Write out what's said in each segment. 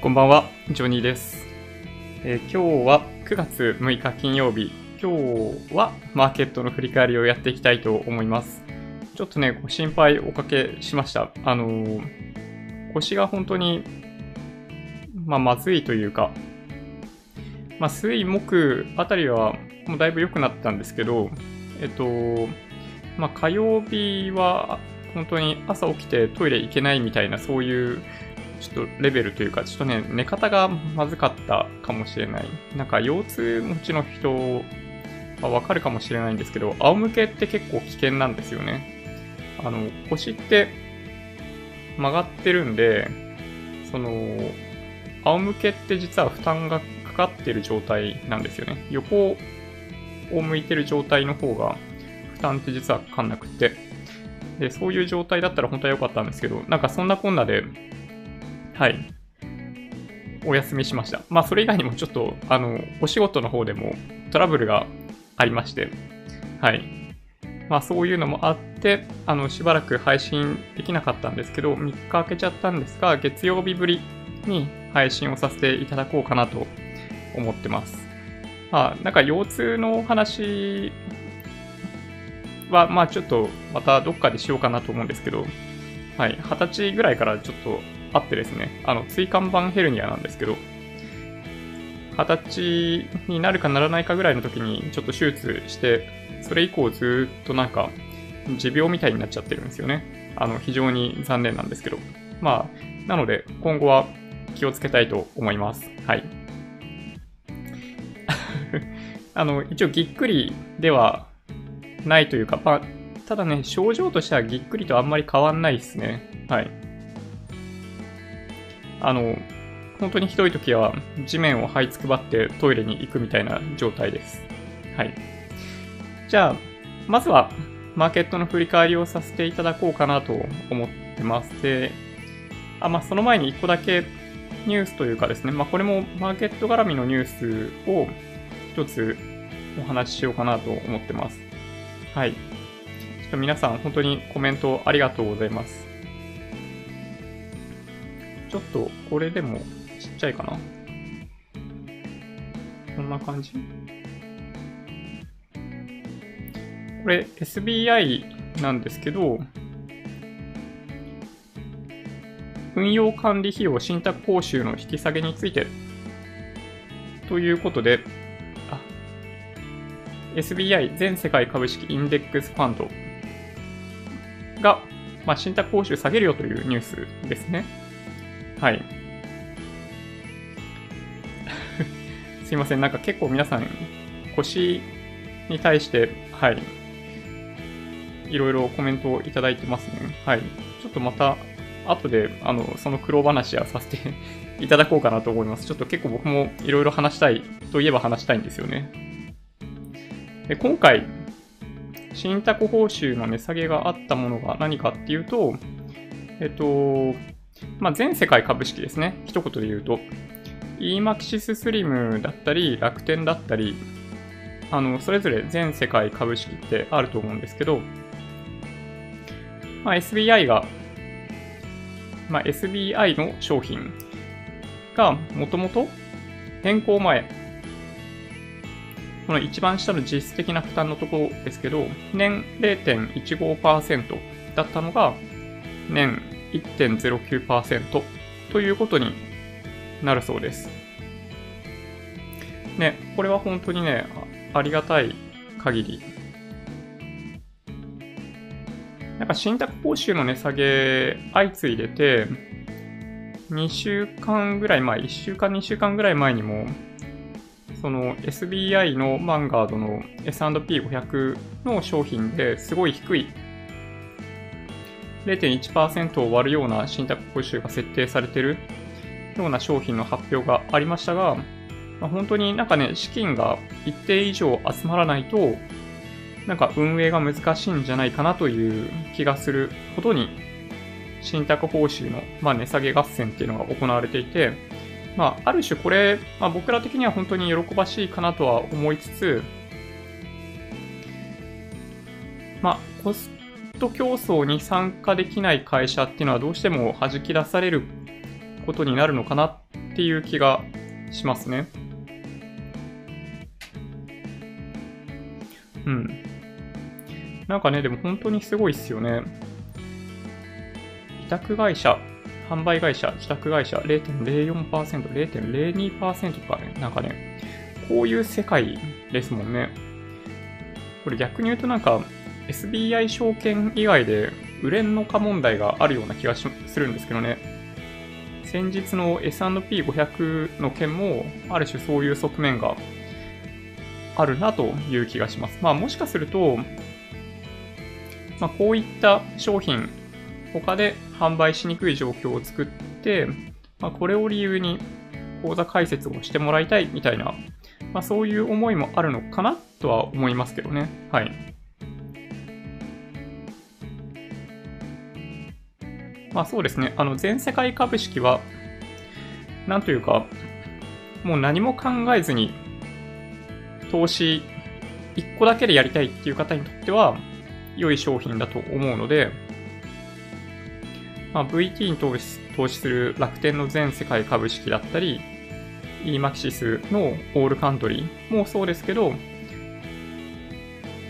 こんばんは、ジョニーです。えー今日は9月6日金曜日。今日はマーケットの振り返りをやっていきたいと思います。ちょっとね、ご心配おかけしました。あのー腰が本当に、まあ、まずいというか、まあ、水、木あたりはもうだいぶ良くなったんですけど、えっと、まあ、火曜日は本当に朝起きてトイレ行けないみたいな、そういうちょっとレベルというか、ちょっとね、寝方がまずかったかもしれない。なんか腰痛持ちの人はわかるかもしれないんですけど、仰向けって結構危険なんですよね。あの、腰って曲がってるんで、その、仰向けって実は負担がかかってる状態なんですよね。横を向いてる状態の方が負担って実はかかんなくって。で、そういう状態だったら本当は良かったんですけど、なんかそんなこんなで、はい。お休みしました。まあ、それ以外にもちょっと、あの、お仕事の方でもトラブルがありまして、はい。まあ、そういうのもあって、あの、しばらく配信できなかったんですけど、3日空けちゃったんですが、月曜日ぶりに配信をさせていただこうかなと思ってます。まあ、なんか腰痛のお話は、まあ、ちょっとまたどっかでしようかなと思うんですけど、はい、20歳ぐらいからちょっとあってですね、あの、椎間板ヘルニアなんですけど、20歳になるかならないかぐらいの時にちょっと手術して、それ以降ずっとなんか持病みたいになっちゃってるんですよね。あの、非常に残念なんですけど。まあ、なので今後は気をつけたいと思います。はい。あの、一応ぎっくりではないというか、まあ、ただね、症状としてはぎっくりとあんまり変わんないですね。はい。あの、本当にひどい時は地面を這いつくばってトイレに行くみたいな状態です。はい。じゃあ、まずはマーケットの振り返りをさせていただこうかなと思ってます。で、あ、まあ、その前に一個だけニュースというかですね、まあ、これもマーケット絡みのニュースを一つお話ししようかなと思ってます。はい。ちょっと皆さん本当にコメントありがとうございます。ちょっとこれでもちっちゃいかな？こんな感じ？これ SBI なんですけど、運用管理費用信託報酬の引き下げについて。ということで、SBI 全世界株式インデックスファンドが、まあ、信託報酬下げるよというニュースですね。はい。すいません、なんか結構皆さん、腰に対して、はい、いろいろコメントをいただいてますね。はい。ちょっとまた、後で、あの、その苦労話はさせて いただこうかなと思います。ちょっと結構僕もいろいろ話したいといえば話したいんですよね。で今回、信託報酬の値下げがあったものが何かっていうと、えっと、まあ、全世界株式ですね。一言で言うと。EMAXIS スリムだったり、楽天だったり、あの、それぞれ全世界株式ってあると思うんですけど、まあ、SBI が、まあ、SBI の商品がもともと変更前、この一番下の実質的な負担のところですけど、年0.15%だったのが、年1.09%ということになるそうです。ね、これは本当にね、ありがたい限り。なんか信託報酬の値下げ相次いでて、2週間ぐらい前、1週間、2週間ぐらい前にも、その SBI のマンガードの S&P500 の商品ですごい低い0.1%を割るような信託報酬が設定されているような商品の発表がありましたが、まあ、本当になんかね、資金が一定以上集まらないと、なんか運営が難しいんじゃないかなという気がするほどに、信託報酬の、まあ、値下げ合戦っていうのが行われていて、まあ、ある種これ、まあ、僕ら的には本当に喜ばしいかなとは思いつつ、まあ、コスト競争に参加できない会社っていうのはどうしても弾き出されることになるのかなっっていう気がしますね。うん。なんかね、でも本当にすごいっすよね。委託会社、販売会社、自宅会社0.04%、0.02%とかね、なんかね、こういう世界ですもんね。これ逆に言うとなんか SBI 証券以外で売れんのか問題があるような気がするんですけどね。先日の S&P500 の件もある種そういう側面があるなという気がします。まあもしかすると、まあ、こういった商品、他で販売しにくい状況を作って、まあ、これを理由に講座解説をしてもらいたいみたいな、まあ、そういう思いもあるのかなとは思いますけどね。はい。まあそうですね。あの、全世界株式は、なんというか、もう何も考えずに、投資1個だけでやりたいっていう方にとっては、良い商品だと思うので、まあ、VT に投資投資する楽天の全世界株式だったり、EMAXIS のオールカントリーもそうですけど、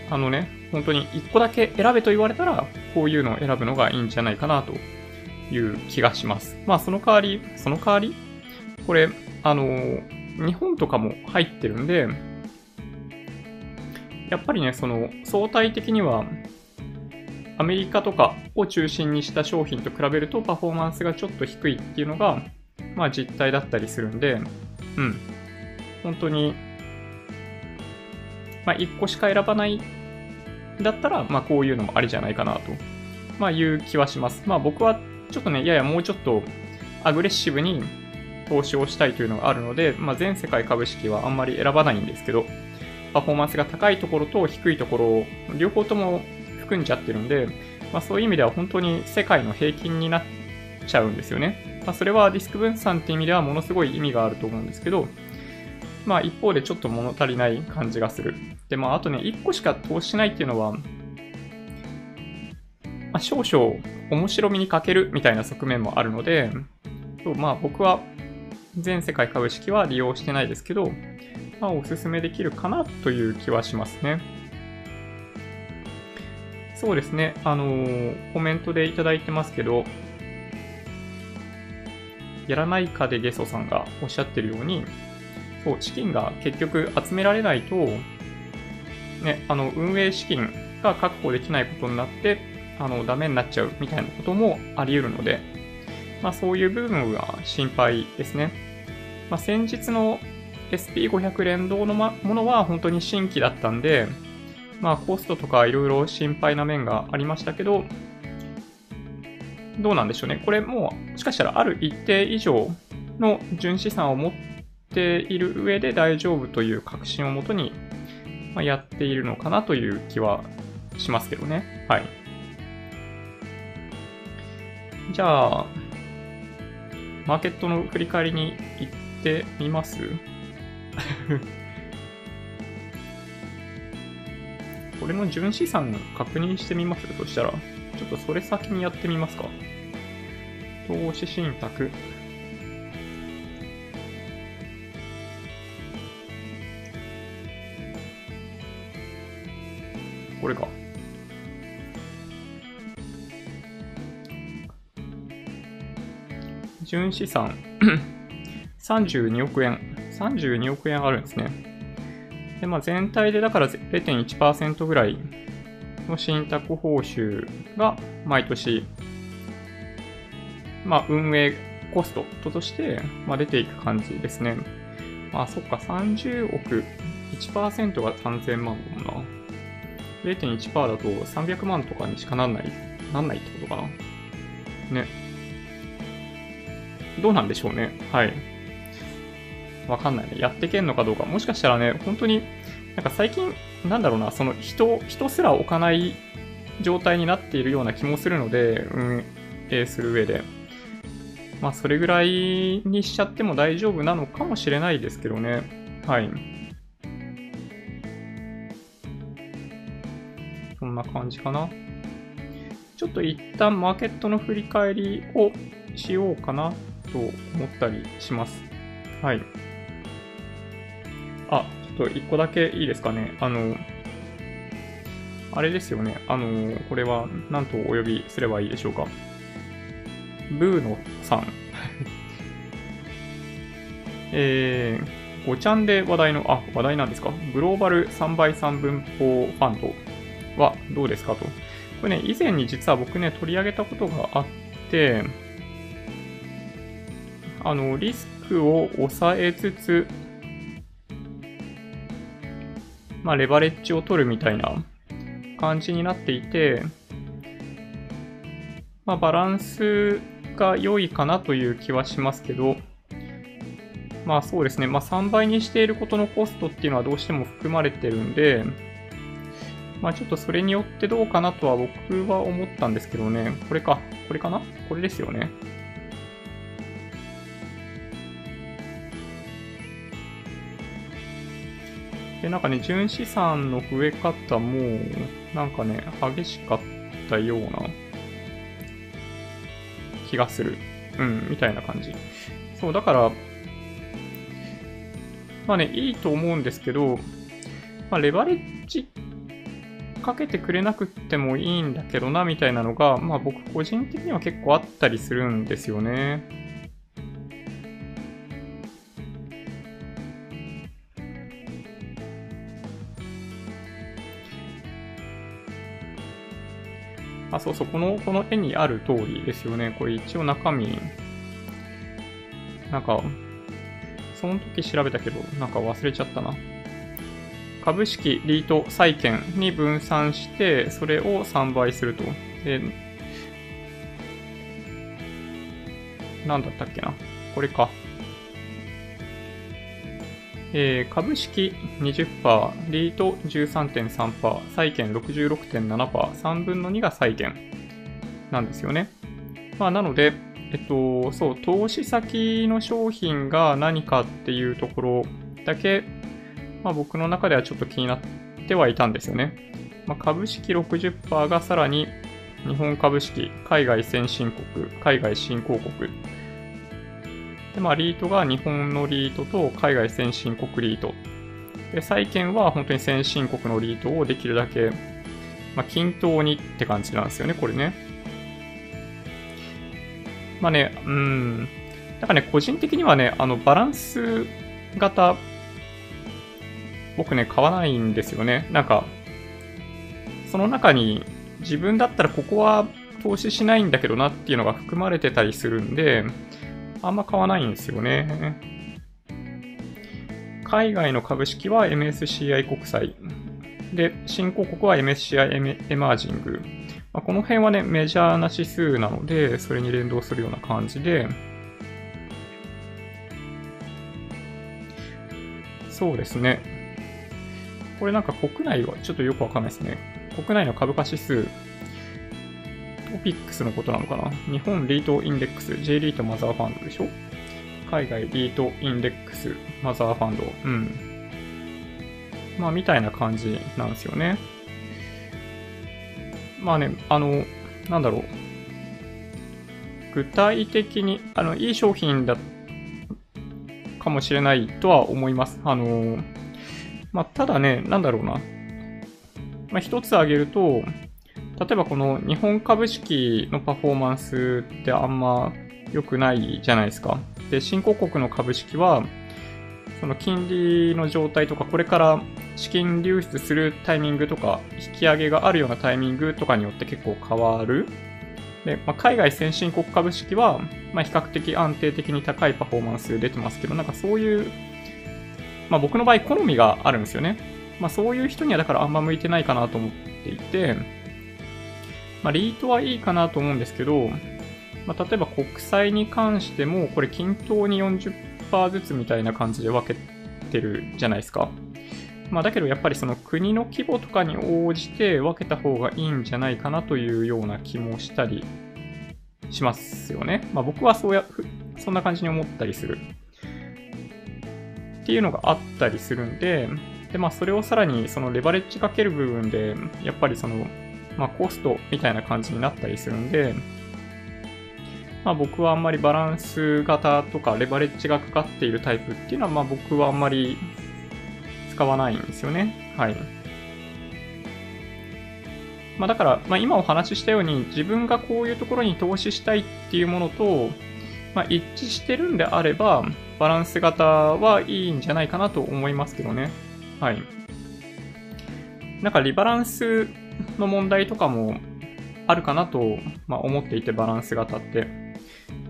あのね、本当に1個だけ選べと言われたら、こういうのを選ぶのがいいんじゃないかなという気がします。まあ、その代わり、その代わり、これ、あの、日本とかも入ってるんで、やっぱりね、その、相対的には、アメリカとかを中心にした商品と比べるとパフォーマンスがちょっと低いっていうのが、まあ実態だったりするんで、うん。本当に、まあ1個しか選ばないだったら、まあこういうのもありじゃないかなと、まあいう気はします。まあ僕はちょっとね、ややもうちょっとアグレッシブに投資をしたいというのがあるので、まあ全世界株式はあんまり選ばないんですけど、パフォーマンスが高いところと低いところを両方とも含んじゃってるんで、まあ、そういう意味では本当に世界の平均になっちゃうんですよね。まあ、それはディスク分散っていう意味ではものすごい意味があると思うんですけど、まあ一方でちょっと物足りない感じがする。で、まああとね、1個しか投資しないっていうのは、まあ、少々面白みに欠けるみたいな側面もあるので、そうまあ僕は全世界株式は利用してないですけど、まあおすすめできるかなという気はしますね。そうですね、あのー、コメントでいただいてますけど、やらないかでゲソさんがおっしゃってるように、そう、資金が結局集められないと、ね、あの、運営資金が確保できないことになって、あの、ダメになっちゃうみたいなこともあり得るので、まあそういう部分は心配ですね。まあ先日の SP500 連動のものは本当に新規だったんで、まあコストとかいろいろ心配な面がありましたけど、どうなんでしょうね。これもう、もしかしたらある一定以上の純資産を持っている上で大丈夫という確信をもとに、ま、やっているのかなという気はしますけどね。はい。じゃあ、マーケットの振り返りに行ってみます？これの純資産確認してみますとしたら、ちょっとそれ先にやってみますか。投資信託。これか。純資産 32億円。32億円あるんですね。で、まあ、全体でだから0.1%ぐらいの信託報酬が毎年、まあ、運営コストとして、まあ、出ていく感じですね。まあ、そっか、30億、1%が3000万だもんな。0.1%だと300万とかにしかなんない、なんないってことかな。ね。どうなんでしょうね。はい。わかんないね。やってけんのかどうか。もしかしたらね、本当に、なんか最近、なんだろうな、その人、人すら置かない状態になっているような気もするので、運営する上で。まあ、それぐらいにしちゃっても大丈夫なのかもしれないですけどね。はい。そんな感じかな。ちょっと一旦マーケットの振り返りをしようかなと思ったりします。はい。あ、ちょっと一個だけいいですかね。あの、あれですよね。あの、これは何とお呼びすればいいでしょうか。ブーノさん。えー、5ちゃんで話題の、あ、話題なんですか？グローバル3倍3分法ファンドはどうですかと。これね、以前に実は僕ね、取り上げたことがあって、あの、リスクを抑えつつ、まあ、レバレッジを取るみたいな感じになっていて、まあ、バランスが良いかなという気はしますけど、まあそうですね、まあ3倍にしていることのコストっていうのはどうしても含まれてるんで、まあちょっとそれによってどうかなとは僕は思ったんですけどね、これか、これかな？これですよね。で、なんかね、純資産の増え方も、なんかね、激しかったような気がする。うん、みたいな感じ。そう、だから、まあね、いいと思うんですけど、まあ、レバレッジかけてくれなくってもいいんだけどな、みたいなのが、まあ僕個人的には結構あったりするんですよね。そうそう、この、この絵にある通りですよね。これ一応中身、なんか、その時調べたけど、なんか忘れちゃったな。株式、リート、債券に分散して、それを3倍すると。で、なんだったっけな。これか。えー、株式20%、リート13.3%、債券66.7%、3分の2が債券なんですよね。まあ、なので、えっと、そう、投資先の商品が何かっていうところだけ、まあ、僕の中ではちょっと気になってはいたんですよね。まあ、株式60%がさらに日本株式、海外先進国、海外新興国、で、まあ、リートが日本のリートと海外先進国リート。で、債券は本当に先進国のリートをできるだけ、まあ、均等にって感じなんですよね、これね。まあね、うん。なんかね、個人的にはね、あの、バランス型、僕ね、買わないんですよね。なんか、その中に自分だったらここは投資しないんだけどなっていうのが含まれてたりするんで、あんま買わないんですよね。海外の株式は MSCI 国債。で、新興国は MSCI エマージング。まあ、この辺はね、メジャーな指数なので、それに連動するような感じで、そうですね。これなんか国内はちょっとよくわかんないですね。国内の株価指数トピックスのことなのかな？日本リートインデックス、J リートマザーファンドでしょ？海外リートインデックス、マザーファンド。うん。まあ、みたいな感じなんですよね。まあね、あの、なんだろう。具体的に、あの、いい商品だかもしれないとは思います。あの、まあ、ただね、なんだろうな。まあ、一つ挙げると、例えばこの日本株式のパフォーマンスってあんま良くないじゃないですか。で、新興国の株式は、その金利の状態とか、これから資金流出するタイミングとか、引き上げがあるようなタイミングとかによって結構変わる。で、まあ、海外先進国株式は、まあ、比較的安定的に高いパフォーマンス出てますけど、なんかそういう、まあ、僕の場合好みがあるんですよね。まあ、そういう人にはだからあんま向いてないかなと思っていて、まあ、リートはいいかなと思うんですけど、まあ、例えば国債に関しても、これ均等に40%ずつみたいな感じで分けてるじゃないですか。まあ、だけどやっぱりその国の規模とかに応じて分けた方がいいんじゃないかなというような気もしたりしますよね。まあ、僕はそうや、そんな感じに思ったりする。っていうのがあったりするんで、で、まあ、それをさらにそのレバレッジかける部分で、やっぱりそのまあ、コストみたいな感じになったりするんで、まあ、僕はあんまりバランス型とかレバレッジがかかっているタイプっていうのは、まあ、僕はあんまり使わないんですよね。はい。まあ、だから、まあ、今お話ししたように自分がこういうところに投資したいっていうものと、まあ、一致してるんであれば、バランス型はいいんじゃないかなと思いますけどね。はい。なんかリバランスの問題とかもあるかなと、まあ、思っていて、バランス型って。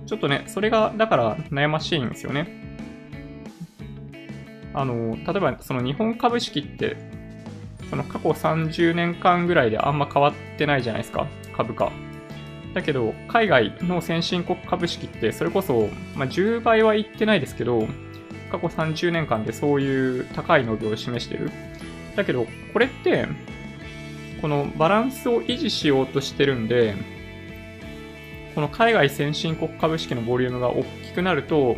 ちょっとね、それが、だから悩ましいんですよね。あの、例えばその日本株式ってその過去30年間ぐらいであんま変わってないじゃないですか、株価。だけど、海外の先進国株式って、それこそ、まあ、10倍はいってないですけど、過去30年間でそういう高い伸びを示してる。だけど、これって、このバランスを維持しようとしてるんで、この海外先進国株式のボリュームが大きくなると、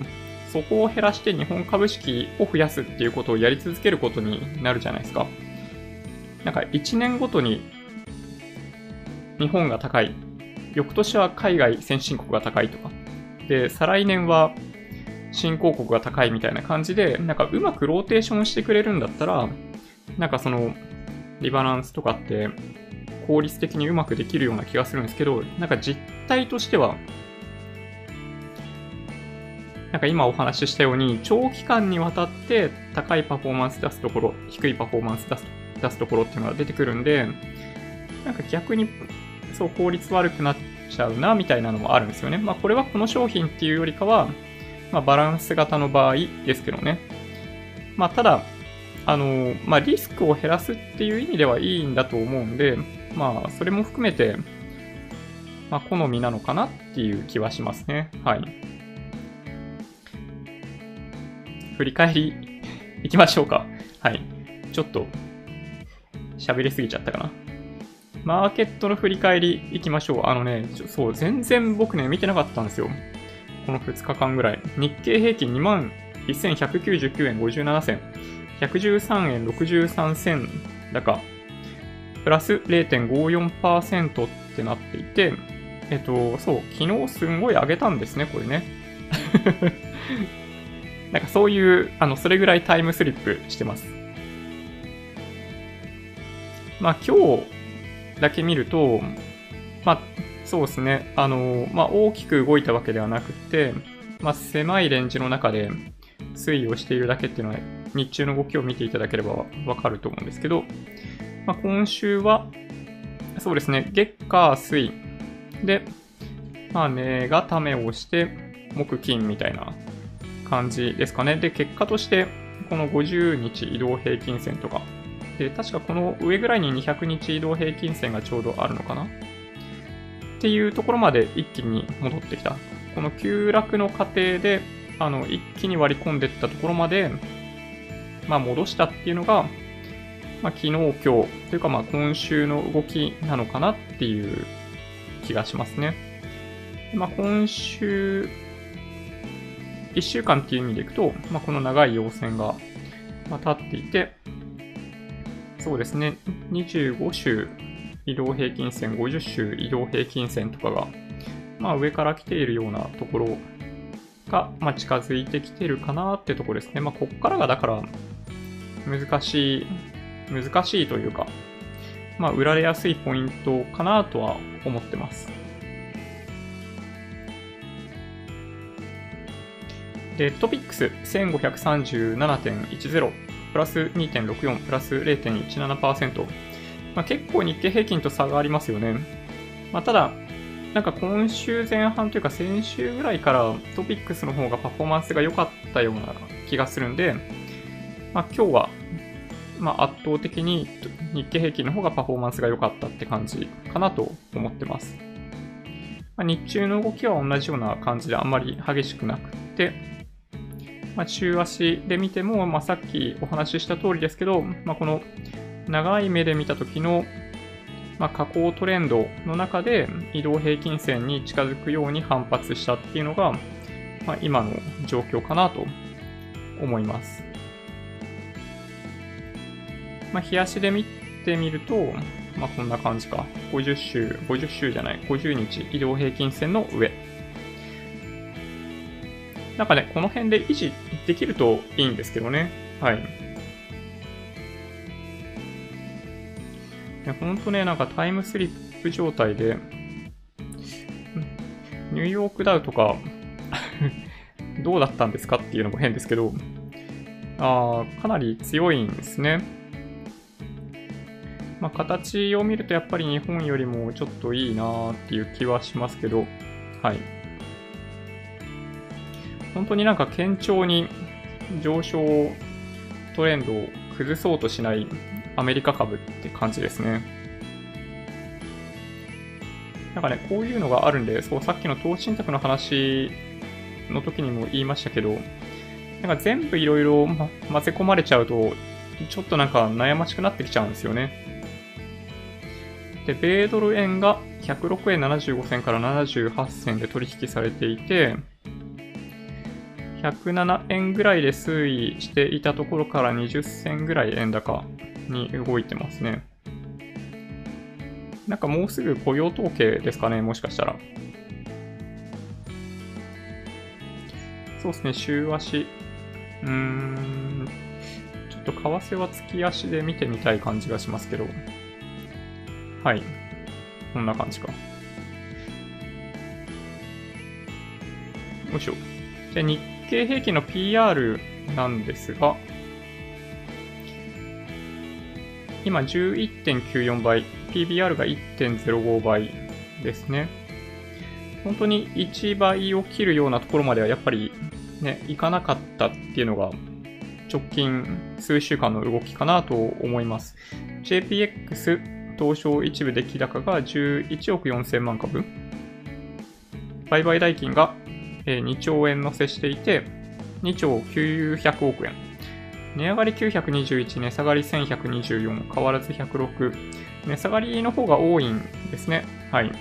そこを減らして日本株式を増やすっていうことをやり続けることになるじゃないですか。なんか1年ごとに日本が高い。翌年は海外先進国が高いとか。で、再来年は新興国が高いみたいな感じで、なんかうまくローテーションしてくれるんだったら、なんかそのリバランスとかって効率的にうまくできるような気がするんですけど、なんか実態としては、なんか今お話ししたように、長期間にわたって高いパフォーマンス出すところ、低いパフォーマンス出す出すところっていうのが出てくるんで、なんか逆にそう効率悪くなっちゃうなみたいなのもあるんですよね。まあこれはこの商品っていうよりかは、まあバランス型の場合ですけどね。まあただ、あの、まあリスクを減らすっていう意味ではいいんだと思うんで、まあそれも含めて、まあ好みなのかなっていう気はしますね。はい。振り返り いきましょうか。はい。ちょっと喋りすぎちゃったかな。マーケットの振り返り行きましょう。あのね、そう、全然僕ね、見てなかったんですよ。この2日間ぐらい。日経平均2万1199円57銭。113円63銭高。プラス0.54%ってなっていて、えっと、そう、昨日すんごい上げたんですね、これね。なんかそういう、あの、それぐらいタイムスリップしてます。まあ今日だけ見ると、まあそうですね、あの、まあ大きく動いたわけではなくて、まあ狭いレンジの中で推移をしているだけっていうのは日中の動きを見ていただければわかると思うんですけど、まあ今週は、そうですね、月火水で、まあ値がためをして、木金みたいな感じですかね。で、結果として、この50日移動平均線とか、で、確かこの上ぐらいに200日移動平均線がちょうどあるのかなっていうところまで一気に戻ってきた。この急落の過程で、あの、一気に割り込んでったところまで、まあ戻したっていうのが、まあ昨日、今日、というかまあ今週の動きなのかなっていう気がしますね。まあ今週、1週間っていう意味でいくと、まあこの長い陽線が、まあ、立っていて、そうですね、25週移動平均線、50週移動平均線とかが、まあ上から来ているようなところが、まあ、近づいてきてるかなってところですね。まあこっからがだから難しい、難しいというか、まあ売られやすいポイントかなとは思ってます。で、トピックス1537.10プラス2.64、プラス0.17%。まあ、結構日経平均と差がありますよね。まあ、ただ、なんか今週前半というか先週ぐらいからトピックスの方がパフォーマンスが良かったような気がするんで、まあ、今日は、まあ、圧倒的に日経平均の方がパフォーマンスが良かったって感じかなと思ってます。まあ、日中の動きは同じような感じであんまり激しくなくって、まあ、中足で見ても、まあ、さっきお話しした通りですけど、まあ、この長い目で見た時の、まあ、下降トレンドの中で移動平均線に近づくように反発したっていうのが、まあ、今の状況かなと思います。まあ、日足で見てみると、まあ、こんな感じか。50週、50週じゃない、50日移動平均線の上。なんかね、この辺で維持できるといいんですけどね。はい。ほんとね、なんかタイムスリップ状態で、ニューヨークダウとか どうだったんですかっていうのも変ですけど、あかなり強いんですね。まあ、形を見るとやっぱり日本よりもちょっといいなーっていう気はしますけど、はい。本当になんか堅調に上昇トレンドを崩そうとしないアメリカ株って感じですね。なんかね、こういうのがあるんで、そう、さっきの投資信託の話の時にも言いましたけど、なんか全部いろいろ混ぜ込まれちゃうと、ちょっとなんか悩ましくなってきちゃうんですよね。で、米ドル円が106円75銭から78銭で取引されていて、107円ぐらいで推移していたところから20銭ぐらい円高に動いてますね。なんかもうすぐ雇用統計ですかね、もしかしたら。そうですね、週足。うーん、ちょっと為替は月足で見てみたい感じがしますけど。はい。こんな感じか。よいしょ。じゃあ日経平均の PR なんですが、今11.94倍、PBR が1.05倍ですね。本当に1倍を切るようなところまではやっぱりね、いかなかったっていうのが直近数週間の動きかなと思います。JPX 東証一部出来高が11億4000万株。売買代金が2兆円乗せしていて、2兆900億円。値上がり921、値下がり1124、変わらず106。値下がりの方が多いんですね。はい。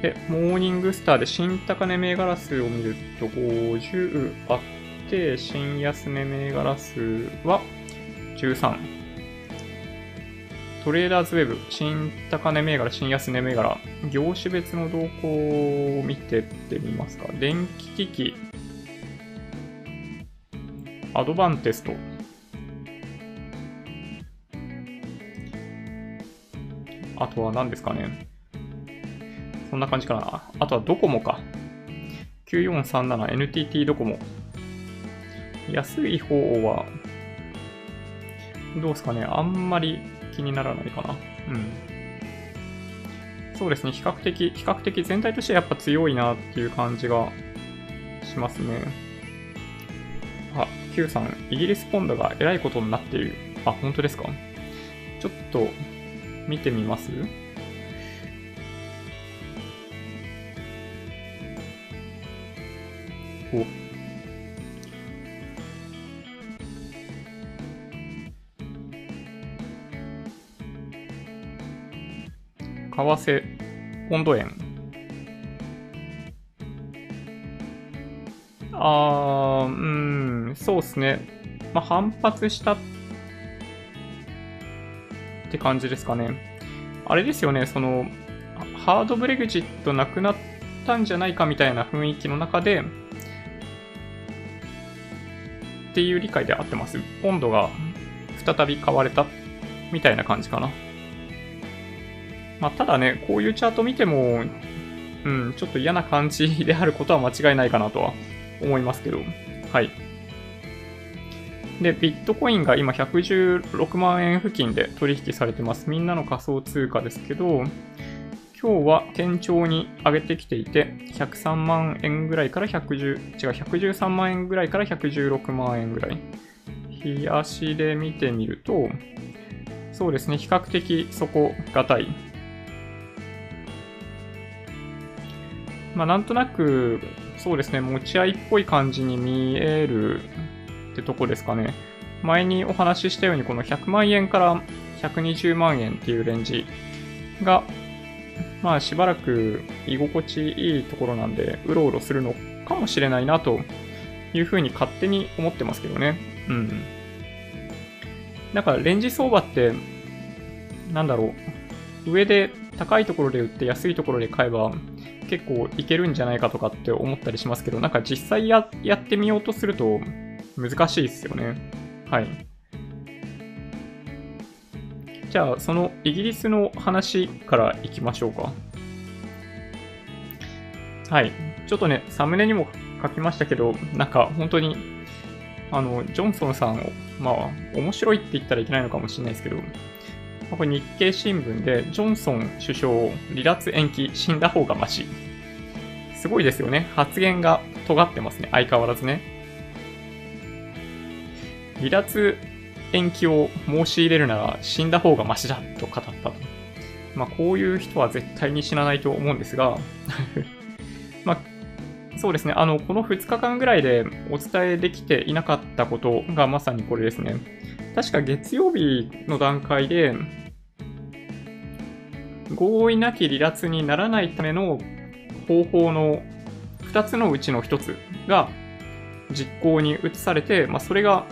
で、モーニングスターで新高値銘柄数を見ると50あって、新安値銘柄数は13。トレーダーズウェブ、新高値銘柄、新安値銘柄、業種別の動向を見てってみますか。電気機器、アドバンテスト、あとは何ですかね。そんな感じかな。あとはドコモか。9437NTT ドコモ。安い方は、どうですかね。あんまり気にならないかな。うん。そうですね。比較的、比較的全体としてやっぱ強いなっていう感じがしますね。あ、Q さん、イギリスポンドがえらいことになっている。あ、本当ですかちょっと見てみます？お為替、ポンド円。あー、うん、そうですね。まあ、反発したって感じですかね。あれですよね、その、ハードブレグジットなくなったんじゃないかみたいな雰囲気の中で、っていう理解で合ってます。温度が再び買われたみたいな感じかな。まあ、ただね、こういうチャート見ても、うん、ちょっと嫌な感じであることは間違いないかなとは思いますけど。はい。で、ビットコインが今116万円付近で取引されてます。みんなの仮想通貨ですけど、今日は堅調に上げてきていて、103万円ぐらいから110、違う、113万円ぐらいから116万円ぐらい。日足で見てみると、そうですね、比較的底堅い。まあ、なんとなく、そうですね、持ち合いっぽい感じに見えるってとこですかね。前にお話ししたように、この100万円から120万円っていうレンジがまあしばらく居心地いいところなんで、うろうろするのかもしれないなというふうに勝手に思ってますけどね。うん。だからレンジ相場って、なんだろう。上で高いところで売って安いところで買えば、結構いけるんじゃないかとかって思ったりしますけど、なんか実際ややってみようとすると難しいですよね。はい。じゃあ、そのイギリスの話からいきましょうか。はい。ちょっとね、サムネにも書きましたけど、なんか本当に、あの、ジョンソンさんを、まあ、面白いって言ったらいけないのかもしれないですけど、これ日経新聞で、ジョンソン首相、離脱延期、死んだ方がマシ。すごいですよね。発言が尖ってますね。相変わらずね。離脱延期を申し入れるなら死んだ方がマシだと語ったと。まあ、こういう人は絶対に死なないと思うんですが まあ、そうですね。あの、この2日間ぐらいでお伝えできていなかったことがまさにこれですね。確か月曜日の段階で、合意なき離脱にならないための方法の2つのうちの1つが実行に移されて、まあ、それが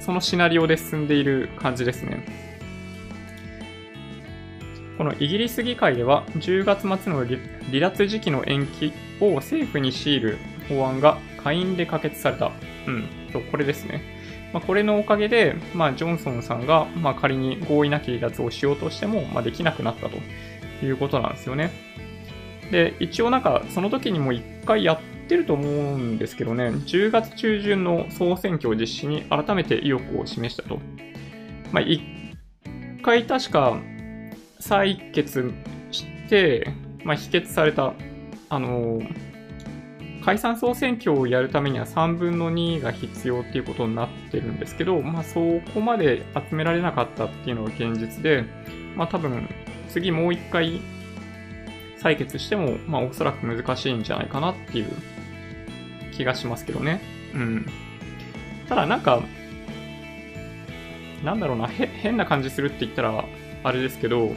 そのシナリオで進んでいる感じですね。このイギリス議会では10月末の離脱時期の延期を政府に強いる法案が下院で可決された。うん、そうこれですね。まあ、これのおかげで、まあ、ジョンソンさんが、まあ、仮に合意なき離脱をしようとしても、まあ、できなくなったということなんですよね。で、一応なんか、その時にも一回やってると思うんですけどね、10月中旬の総選挙を実施に改めて意欲を示したと。まあ、一回確か採決して、まあ、否決された、あのー解散総選挙をやるためには3分の2が必要っていうことになってるんですけど、まあ、そこまで集められなかったっていうのが現実で、まあ、多分次もう一回採決しても、まあ、おそらく難しいんじゃないかなっていう気がしますけどね。うん。ただなんか、なんだろうな、変な感じするって言ったらあれですけど、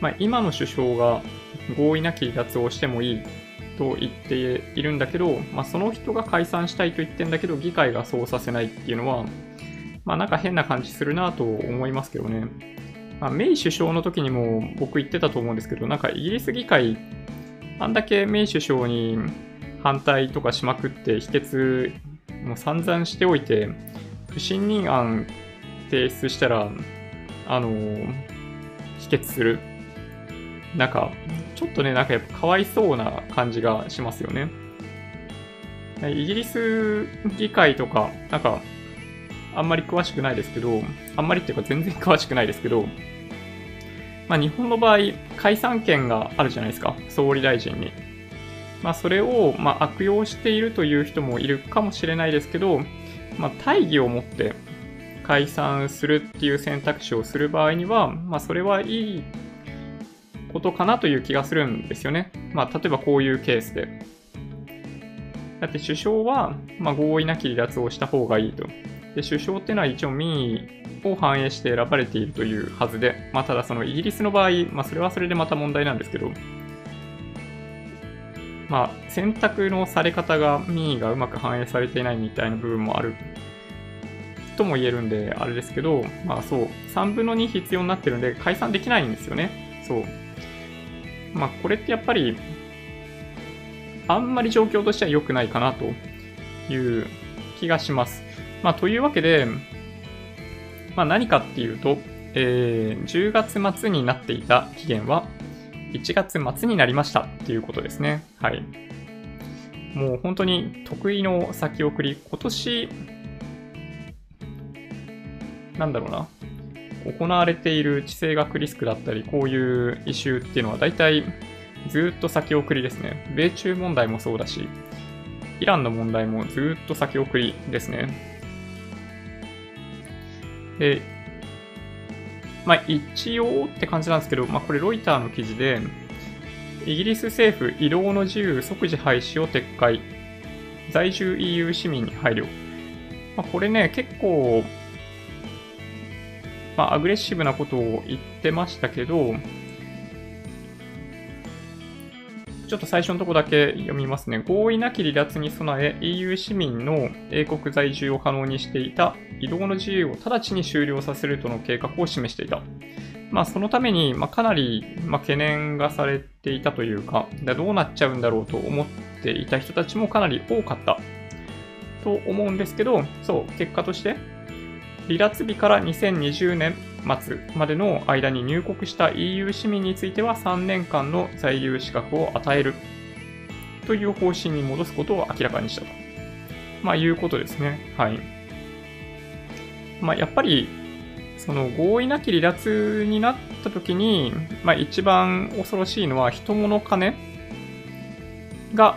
まあ、今の首相が合意なき離脱をしてもいいと言っているんだけど、まあ、その人が解散したいと言ってんだけど、議会がそうさせないっていうのは、まあ、なんか変な感じするなと思いますけどね。まあ、メイ首相の時にも僕言ってたと思うんですけど、なんかイギリス議会、あんだけメイ首相に反対とかしまくって否決も散々しておいて、不信任案提出したら、あの否決する。なんか、ちょっとね、なんかやっぱかわいそうな感じがしますよね。イギリス議会とか、なんか、あんまり詳しくないですけど、あんまりっていうか全然詳しくないですけど、まあ日本の場合、解散権があるじゃないですか、総理大臣に。まあそれを、まあ、悪用しているという人もいるかもしれないですけど、まあ大義を持って解散するっていう選択肢をする場合には、まあそれはいいことかなという気がするんですよね。まあ、例えばこういうケースで。だって首相は、ま、合意なき離脱をした方がいいと。で、首相っていうのは一応民意を反映して選ばれているというはずで、まあ、ただそのイギリスの場合、まあ、それはそれでまた問題なんですけど、まあ、選択のされ方が民意がうまく反映されていないみたいな部分もあるとも言えるんで、あれですけど、まあそう、3分の2必要になってるんで解散できないんですよね。そう。まあ、これってやっぱり、あんまり状況としては良くないかなという気がします。まあ、というわけで、まあ、何かっていうと、えー、10月末になっていた期限は1月末になりましたっていうことですね。はい。もう本当に得意の先送り、今年、なんだろうな。行われている地政学リスクだったり、こういうイシューっていうのは大体ずっと先送りですね。米中問題もそうだし、イランの問題もずっと先送りですね。で、まあ一応って感じなんですけど、まあこれロイターの記事で、イギリス政府移動の自由即時廃止を撤回。在住 EU 市民に配慮。まあ、これね、結構まあ、アグレッシブなことを言ってましたけど、ちょっと最初のとこだけ読みますね。合意なき離脱に備え、EU 市民の英国在住を可能にしていた移動の自由を直ちに終了させるとの計画を示していた。まあ、そのために、まあ、かなり、まあ、懸念がされていたというか、どうなっちゃうんだろうと思っていた人たちもかなり多かったと思うんですけど、そう、結果として、離脱日から2020年末までの間に入国した EU 市民については3年間の在留資格を与えるという方針に戻すことを明らかにしたと。まあ、いうことですね。はい。まあ、やっぱり、その合意なき離脱になった時に、まあ、一番恐ろしいのは人物金が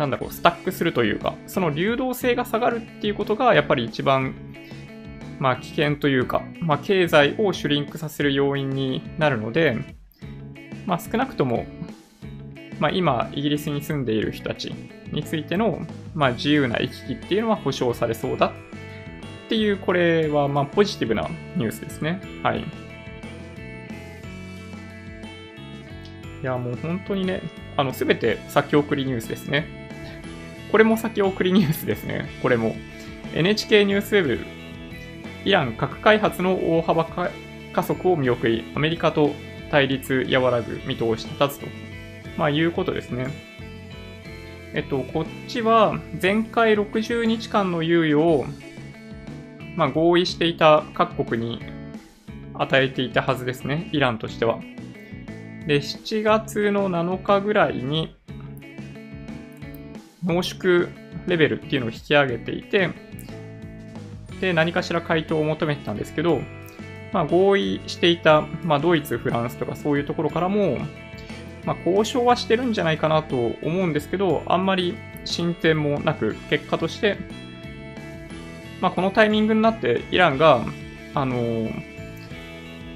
なんだろう、スタックするというか、その流動性が下がるっていうことが、やっぱり一番、まあ危険というか、まあ経済をシュリンクさせる要因になるので、まあ少なくとも、まあ今、イギリスに住んでいる人たちについての、まあ自由な行き来っていうのは保障されそうだっていう、これはまあポジティブなニュースですね。はい。いや、もう本当にね、あの、すべて先送りニュースですね。これも先送りニュースですね。これも。NHK ニュースウェブ、イラン核開発の大幅加速を見送り、アメリカと対立和らぐ見通し立つと、まあ、いうことですね。えっと、こっちは前回60日間の猶予を、まあ、合意していた各国に与えていたはずですね、イランとしては。で、7月の7日ぐらいに、濃縮レベルっていうのを引き上げていて、で、何かしら回答を求めてたんですけど、まあ、合意していた、まあ、ドイツ、フランスとかそういうところからも、まあ、交渉はしてるんじゃないかなと思うんですけど、あんまり進展もなく、結果として、まあ、このタイミングになってイランが、あの、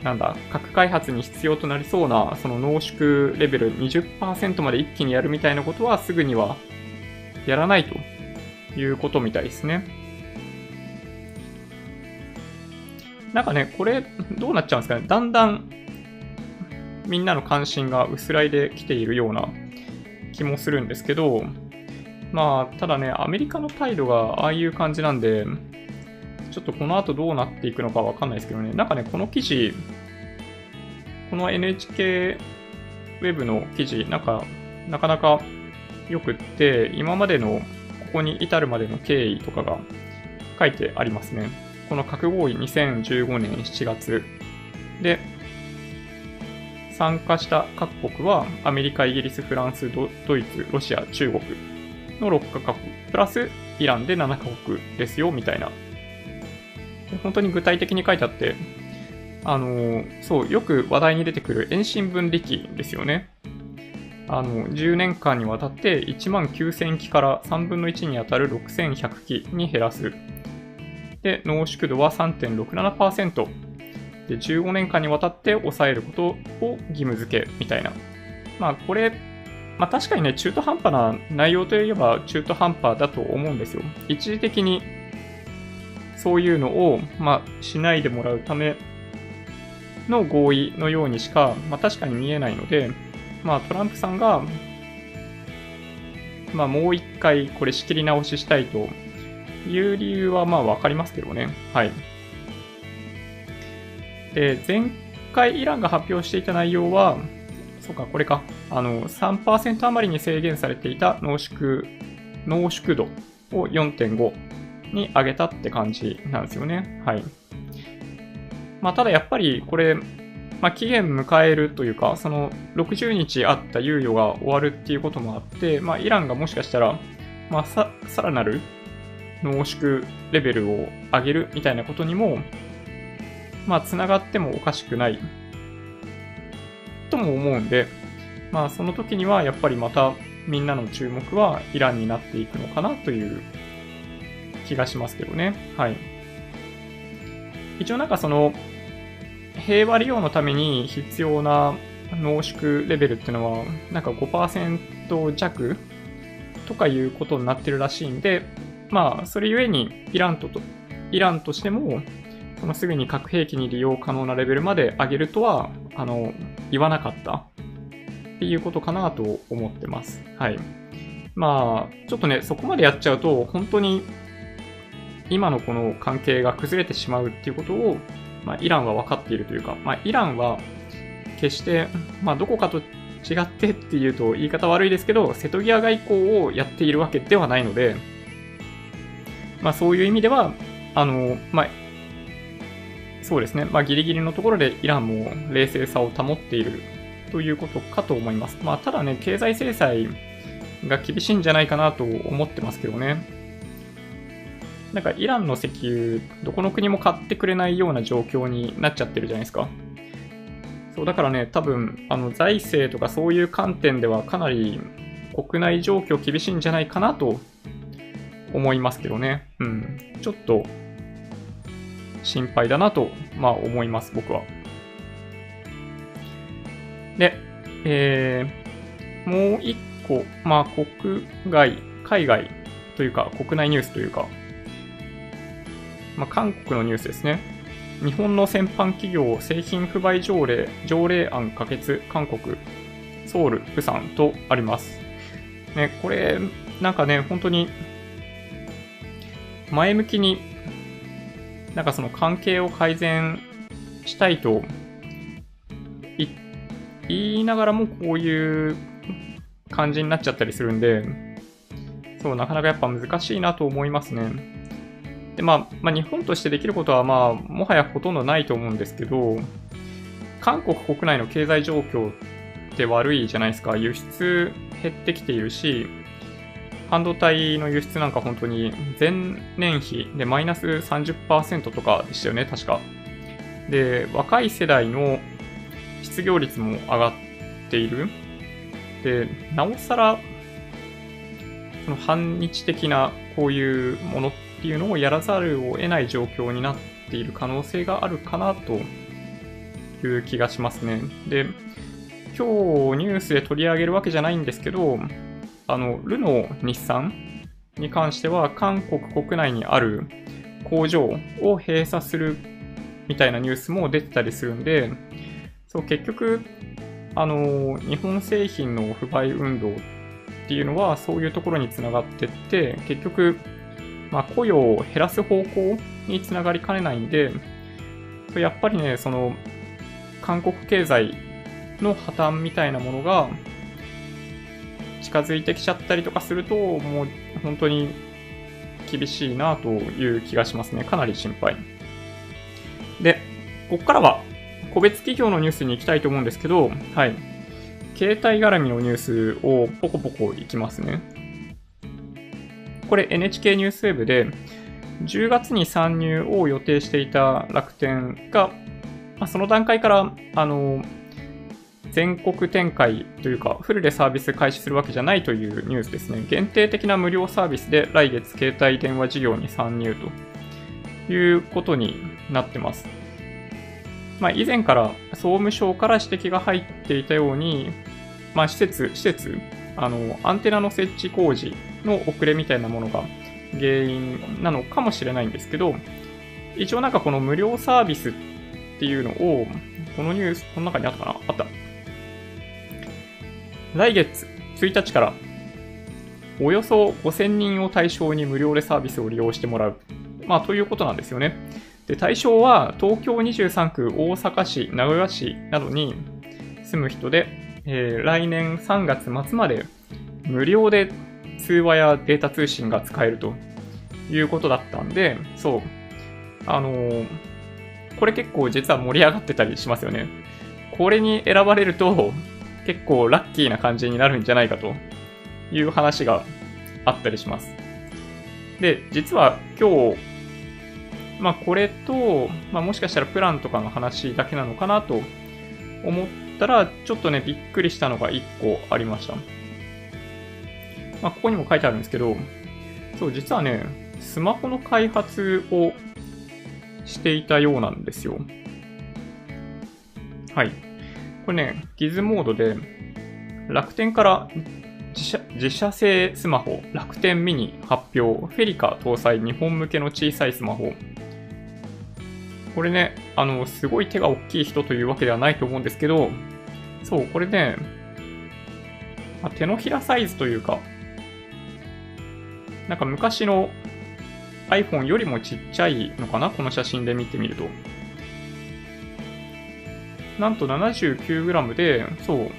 なんだ、核開発に必要となりそうな、その濃縮レベル20%まで一気にやるみたいなことはすぐにはやらないということみたいですね。なんかね、これ、どうなっちゃうんですかね。だんだん、みんなの関心が薄らいできているような気もするんですけど、まあ、ただね、アメリカの態度がああいう感じなんで、ちょっとこの後どうなっていくのかわかんないですけどね、なんかね、この記事、この NHK ウェブの記事、なんか、なかなかよくって、今までのここに至るまでの経緯とかが書いてありますね。この核合意2015年7月で、参加した各国はアメリカ、イギリス、フランス、ドイツ、ロシア、中国の6カ国、プラスイランで7カ国ですよ、みたいな。本当に具体的に書いてあって、あの、そう、よく話題に出てくる遠心分離機ですよね。あの、10年間にわたって1万9000機から3分の1に当たる6100機に減らす。で、濃縮度は3.67%。で、15年間にわたって抑えることを義務付け、みたいな。まあ、これ、まあ確かにね、中途半端な内容といえば中途半端だと思うんですよ。一時的にそういうのを、まあ、しないでもらうための合意のようにしか、まあ確かに見えないので、まあ、トランプさんが、まあ、もう一回これ仕切り直ししたいという理由はまあわかりますけどね。はい。で、前回イランが発表していた内容は、そうか、これか。あの、3%余りに制限されていた濃縮、濃縮度を4.5に上げたって感じなんですよね。はい。まあ、ただやっぱりこれ、まあ、期限迎えるというか、その60日あった猶予が終わるっていうこともあって、まあ、イランがもしかしたら、まあ、さ、さらなる濃縮レベルを上げるみたいなことにも、まあ、つながってもおかしくないとも思うんで、まあ、その時にはやっぱりまたみんなの注目はイランになっていくのかなという気がしますけどね。はい。一応なんかその、平和利用のために必要な濃縮レベルっていうのは、なんか5%弱とかいうことになってるらしいんで、まあ、それゆえにイランとと、イランとしても、そのすぐに核兵器に利用可能なレベルまで上げるとは、あの、言わなかったっていうことかなと思ってます。はい。まあ、ちょっとね、そこまでやっちゃうと、本当に今のこの関係が崩れてしまうっていうことをまあ、イランは分かっているというか、まあ、イランは決して、まあ、どこかと違ってっていうと言い方悪いですけど、瀬戸際外交をやっているわけではないので、まあ、そういう意味では、あの、まあ、そうですね、まあ、ギリギリのところでイランも冷静さを保っているということかと思います。まあ、ただね、経済制裁が厳しいんじゃないかなと思ってますけどね。なんかイランの石油、どこの国も買ってくれないような状況になっちゃってるじゃないですか。そうだからね、多分あの財政とかそういう観点ではかなり国内状況厳しいんじゃないかなと思いますけどね。うん。ちょっと心配だなと、まあ思います、僕は。で、えー、もう一個、まあ国外、海外というか国内ニュースというか、まあ韓国のニュースですね。日本の先般企業製品不買条例、条例案可決、韓国、ソウル、プサンとあります。ね、これ、なんかね、本当に、前向きに、なんかその関係を改善したいと言いながらもこういう感じになっちゃったりするんで、そう、なかなかやっぱ難しいなと思いますね。で、まあ、まあ、日本としてできることは、まあ、もはやほとんどないと思うんですけど、韓国国内の経済状況って悪いじゃないですか。輸出減ってきているし、半導体の輸出なんか本当に前年比でマイナス30%とかでしたよね、確か。で、若い世代の失業率も上がっている。で、なおさら、その反日的なこういうものっっていうのをやらざるを得ない状況になっている可能性があるかなという気がしますね。で、今日ニュースで取り上げるわけじゃないんですけど、あの、ルノー日産に関しては韓国国内にある工場を閉鎖するみたいなニュースも出てたりするんで、そう、結局、あの、日本製品の不買運動っていうのはそういうところにつながってって、結局、まあ、雇用を減らす方向につながりかねないんで、やっぱりね、その、韓国経済の破綻みたいなものが近づいてきちゃったりとかすると、もう本当に厳しいなという気がしますね。かなり心配。で、ここからは個別企業のニュースに行きたいと思うんですけど、はい。携帯絡みのニュースをポコポコいきますね。これ NHK ニュースウェブで、10月に参入を予定していた楽天が、まあ、その段階から、あの、全国展開というか、フルでサービス開始するわけじゃないというニュースですね。限定的な無料サービスで来月携帯電話事業に参入ということになってます。まあ、以前から総務省から指摘が入っていたように、まあ、施設、施設、あの、アンテナの設置工事の遅れみたいなものが原因なのかもしれないんですけど、一応なんかこの無料サービスっていうのを、このニュース、この中にあったかな？あった。来月1日から、およそ5000人を対象に無料でサービスを利用してもらう。まあ、ということなんですよね。で、対象は東京23区、大阪市、名古屋市などに住む人で、えー、来年3月末まで無料で通話やデータ通信が使えるということだったんで、そう。あのー、これ結構実は盛り上がってたりしますよね。これに選ばれると結構ラッキーな感じになるんじゃないかという話があったりします。で、実は今日、まあこれと、まあもしかしたらプランとかの話だけなのかなと思ったら、ちょっとね、びっくりしたのが1個ありました。まあ、ここにも書いてあるんですけど、そう、実はね、スマホの開発をしていたようなんですよ。はい。これね、ギズモードで、楽天から自社自社製スマホ、楽天ミニ発表、フェリカ搭載日本向けの小さいスマホ。これね、あの、すごい手が大きい人というわけではないと思うんですけど、そう、これね、ま、手のひらサイズというか、なんか昔の iPhone よりもちっちゃいのかな？この写真で見てみると。なんと 79g で、そう、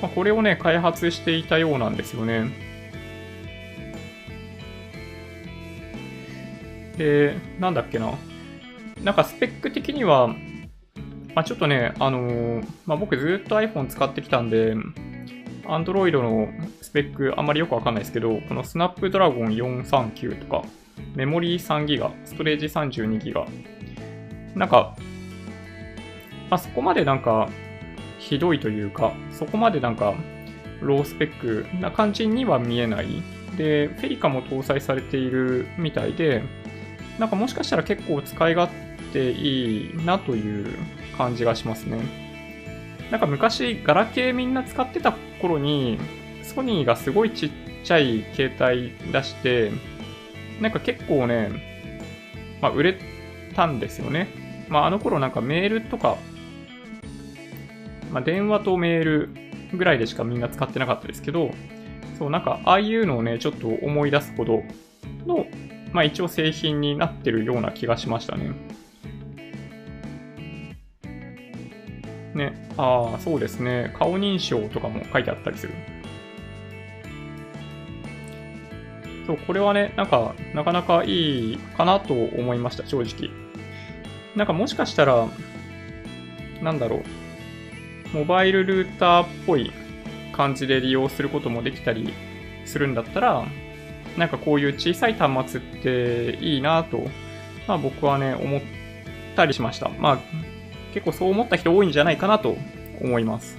まあ、これをね、開発していたようなんですよね。で、なんだっけな。なんかスペック的には、まあ、ちょっとね、あのー、まあ、僕ずっと iPhone 使ってきたんで、Android のスペックあんまりよくわかんないですけど、この Snapdragon 439とか、メモリー 3GB、ストレージ 32GB。なんか、まあ、そこまでなんか、ひどいというか、そこまでなんか、ロースペックな感じには見えない。で、フェリカも搭載されているみたいで、なんかもしかしたら結構使い勝手いいなという感じがしますね。なんか昔、ガラケーみんな使ってた頃に、ソニーがすごいちっちゃい携帯出して、なんか結構ね、まあ売れたんですよね。まああの頃なんかメールとかまあ、電話とメールぐらいでしかみんな使ってなかったですけど、そう、なんか、ああいうのをね、ちょっと思い出すほどの、まあ一応製品になってるような気がしましたね。ね、ああ、そうですね。顔認証とかも書いてあったりする。そう、これはね、なんか、なかなかいいかなと思いました、正直。なんかもしかしたら、なんだろう。モバイルルーターっぽい感じで利用することもできたりするんだったら、なんかこういう小さい端末っていいなと、まあ僕はね、思ったりしました。まあ結構そう思った人多いんじゃないかなと思います。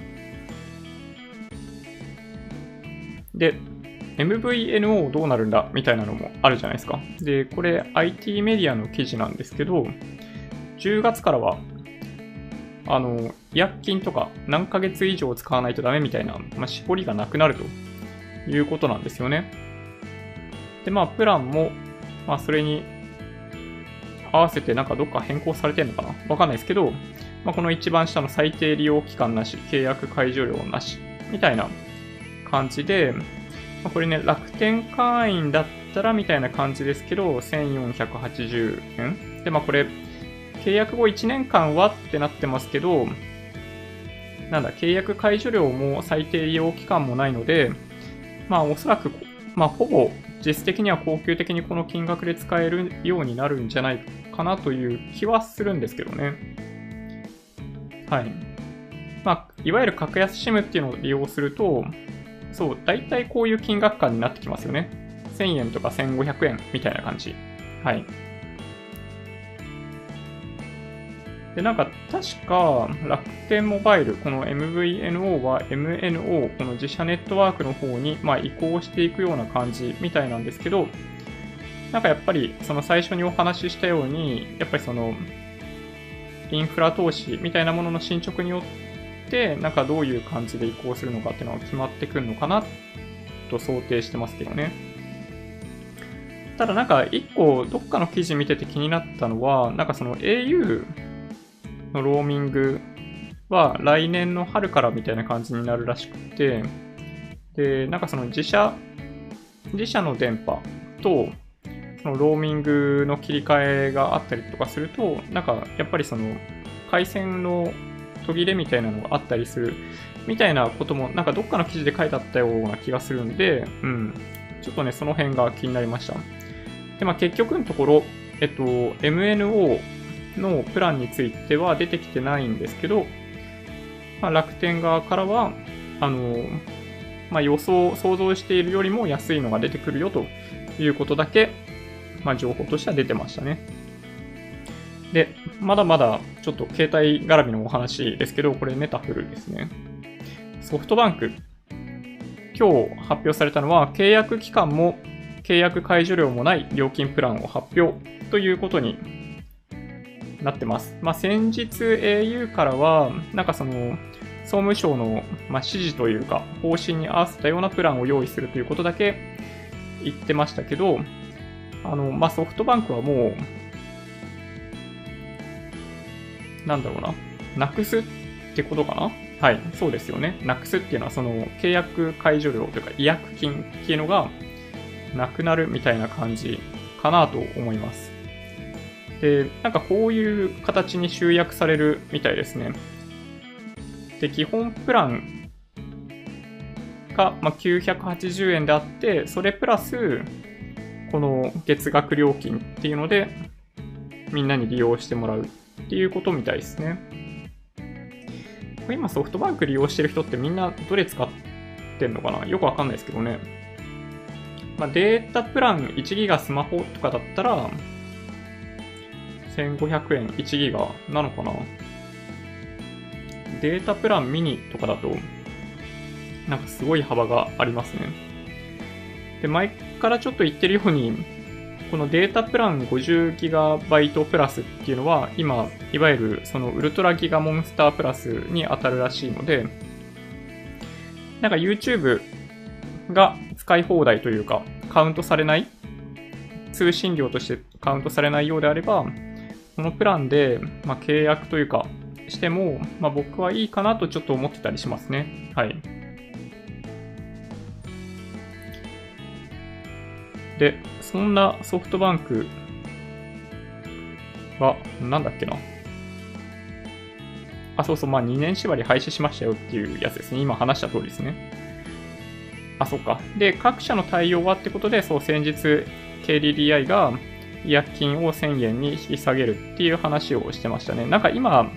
で、MVNO どうなるんだみたいなのもあるじゃないですか。で、これ IT メディアの記事なんですけど、10月からはあの、医薬品とか何ヶ月以上使わないとダメみたいな、まあ、絞りがなくなるということなんですよね。で、まあ、プランも、まあ、それに合わせてなんかどっか変更されてんのかな？わかんないですけど、まあ、この一番下の最低利用期間なし、契約解除料なし、みたいな感じで、まあ、これね、楽天会員だったらみたいな感じですけど、1480円。で、まあこれ、契約後1年間はってなってますけど、なんだ、契約解除料も最低利用期間もないので、まあおそらく、まあほぼ実質的には恒久的にこの金額で使えるようになるんじゃないかなという気はするんですけどね。はい。まあ、いわゆる格安 SIM っていうのを利用すると、そう、大体こういう金額感になってきますよね。1000円とか1500円みたいな感じ。はい。で、なんか確か楽天モバイル、この MVNO は MNO、この自社ネットワークの方にまあ移行していくような感じみたいなんですけど、なんかやっぱりその最初にお話ししたように、やっぱりそのインフラ投資みたいなものの進捗によって、なんかどういう感じで移行するのかっていうのが決まってくるのかなと想定してますけどね。ただなんか一個どっかの記事見てて気になったのは、なんかその au のローミングは来年の春からみたいな感じになるらしくて、で、なんかその自社、自社の電波と、そのローミングの切り替えがあったりとかすると、なんかやっぱりその回線の途切れみたいなのがあったりするみたいなことも、なんかどっかの記事で書いてあったような気がするんで、うん。ちょっとね、その辺が気になりました。で、まあ結局のところ、えっと、MNO のプランについては出てきてないんですけど、まあ、楽天側からは、あの、まあ、予想、想像しているよりも安いのが出てくるよということだけ、まあ、情報としては出てましたね。で、まだまだちょっと携帯絡みのお話ですけど、これネタフルですね。ソフトバンク。今日発表されたのは、契約期間も契約解除料もない料金プランを発表ということになってます。まあ、先日 au からは、なんかその、総務省の、ま、指示というか、方針に合わせたようなプランを用意するということだけ言ってましたけど、あの、まあ、ソフトバンクはもう、なんだろうな、なくすってことかな？はい、そうですよね。なくすっていうのは、その、契約解除料というか、違約金っていうのが、なくなるみたいな感じかなと思います。で、なんかこういう形に集約されるみたいですね。で、基本プランが、まあ、980円であって、それプラス、この月額料金っていうので、みんなに利用してもらうっていうことみたいですね。今ソフトバンク利用してる人ってみんなどれ使ってんのかな？よくわかんないですけどね。まあ、データプラン1ギガスマホとかだったら、1500円1ギガなのかな？データプランミニとかだと、なんかすごい幅がありますね。で、前からちょっと言ってるように、このデータプラン 50GB プラスっていうのは、今、いわゆるそのウルトラギガモンスタープラスに当たるらしいので、なんか YouTube が使い放題というか、カウントされない、通信料としてカウントされないようであれば、このプランで、まあ、契約というか、しても、まあ、僕はいいかなとちょっと思ってたりしますね。はい。で、そんなソフトバンクは、なんだっけな。あ、そうそう、まあ2年縛り廃止しましたよっていうやつですね。今話した通りですね。あ、そっか。で、各社の対応はってことで、そう、先日、KDDI が違約金を1000円に引き下げるっていう話をしてましたね。なんか今、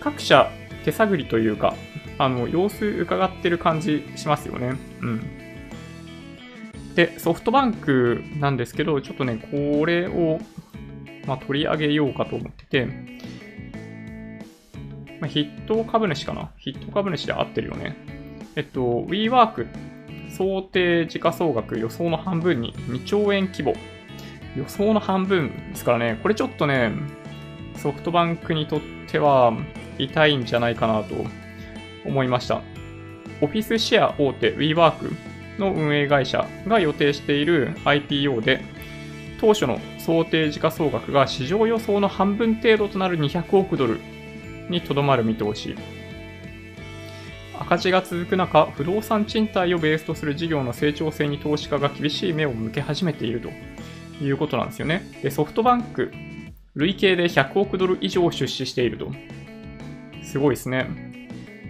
各社手探りというか、あの、様子伺ってる感じしますよね。うん。で、ソフトバンクなんですけど、ちょっとね、これを、まあ、取り上げようかと思ってて、まあ、筆頭株主かな？筆頭株主で合ってるよね。えっと、WeWork、想定時価総額予想の半分に2兆円規模。予想の半分ですからね、これちょっとね、ソフトバンクにとっては痛いんじゃないかなと思いました。オフィスシェア大手 WeWork の運営会社が予定している IPO で、当初の想定時価総額が市場予想の半分程度となる200億ドルにとどまる見通し。赤字が続く中、不動産賃貸をベースとする事業の成長性に投資家が厳しい目を向け始めているということなんですよね。で、ソフトバンク、累計で100億ドル以上出資していると。すごいですね。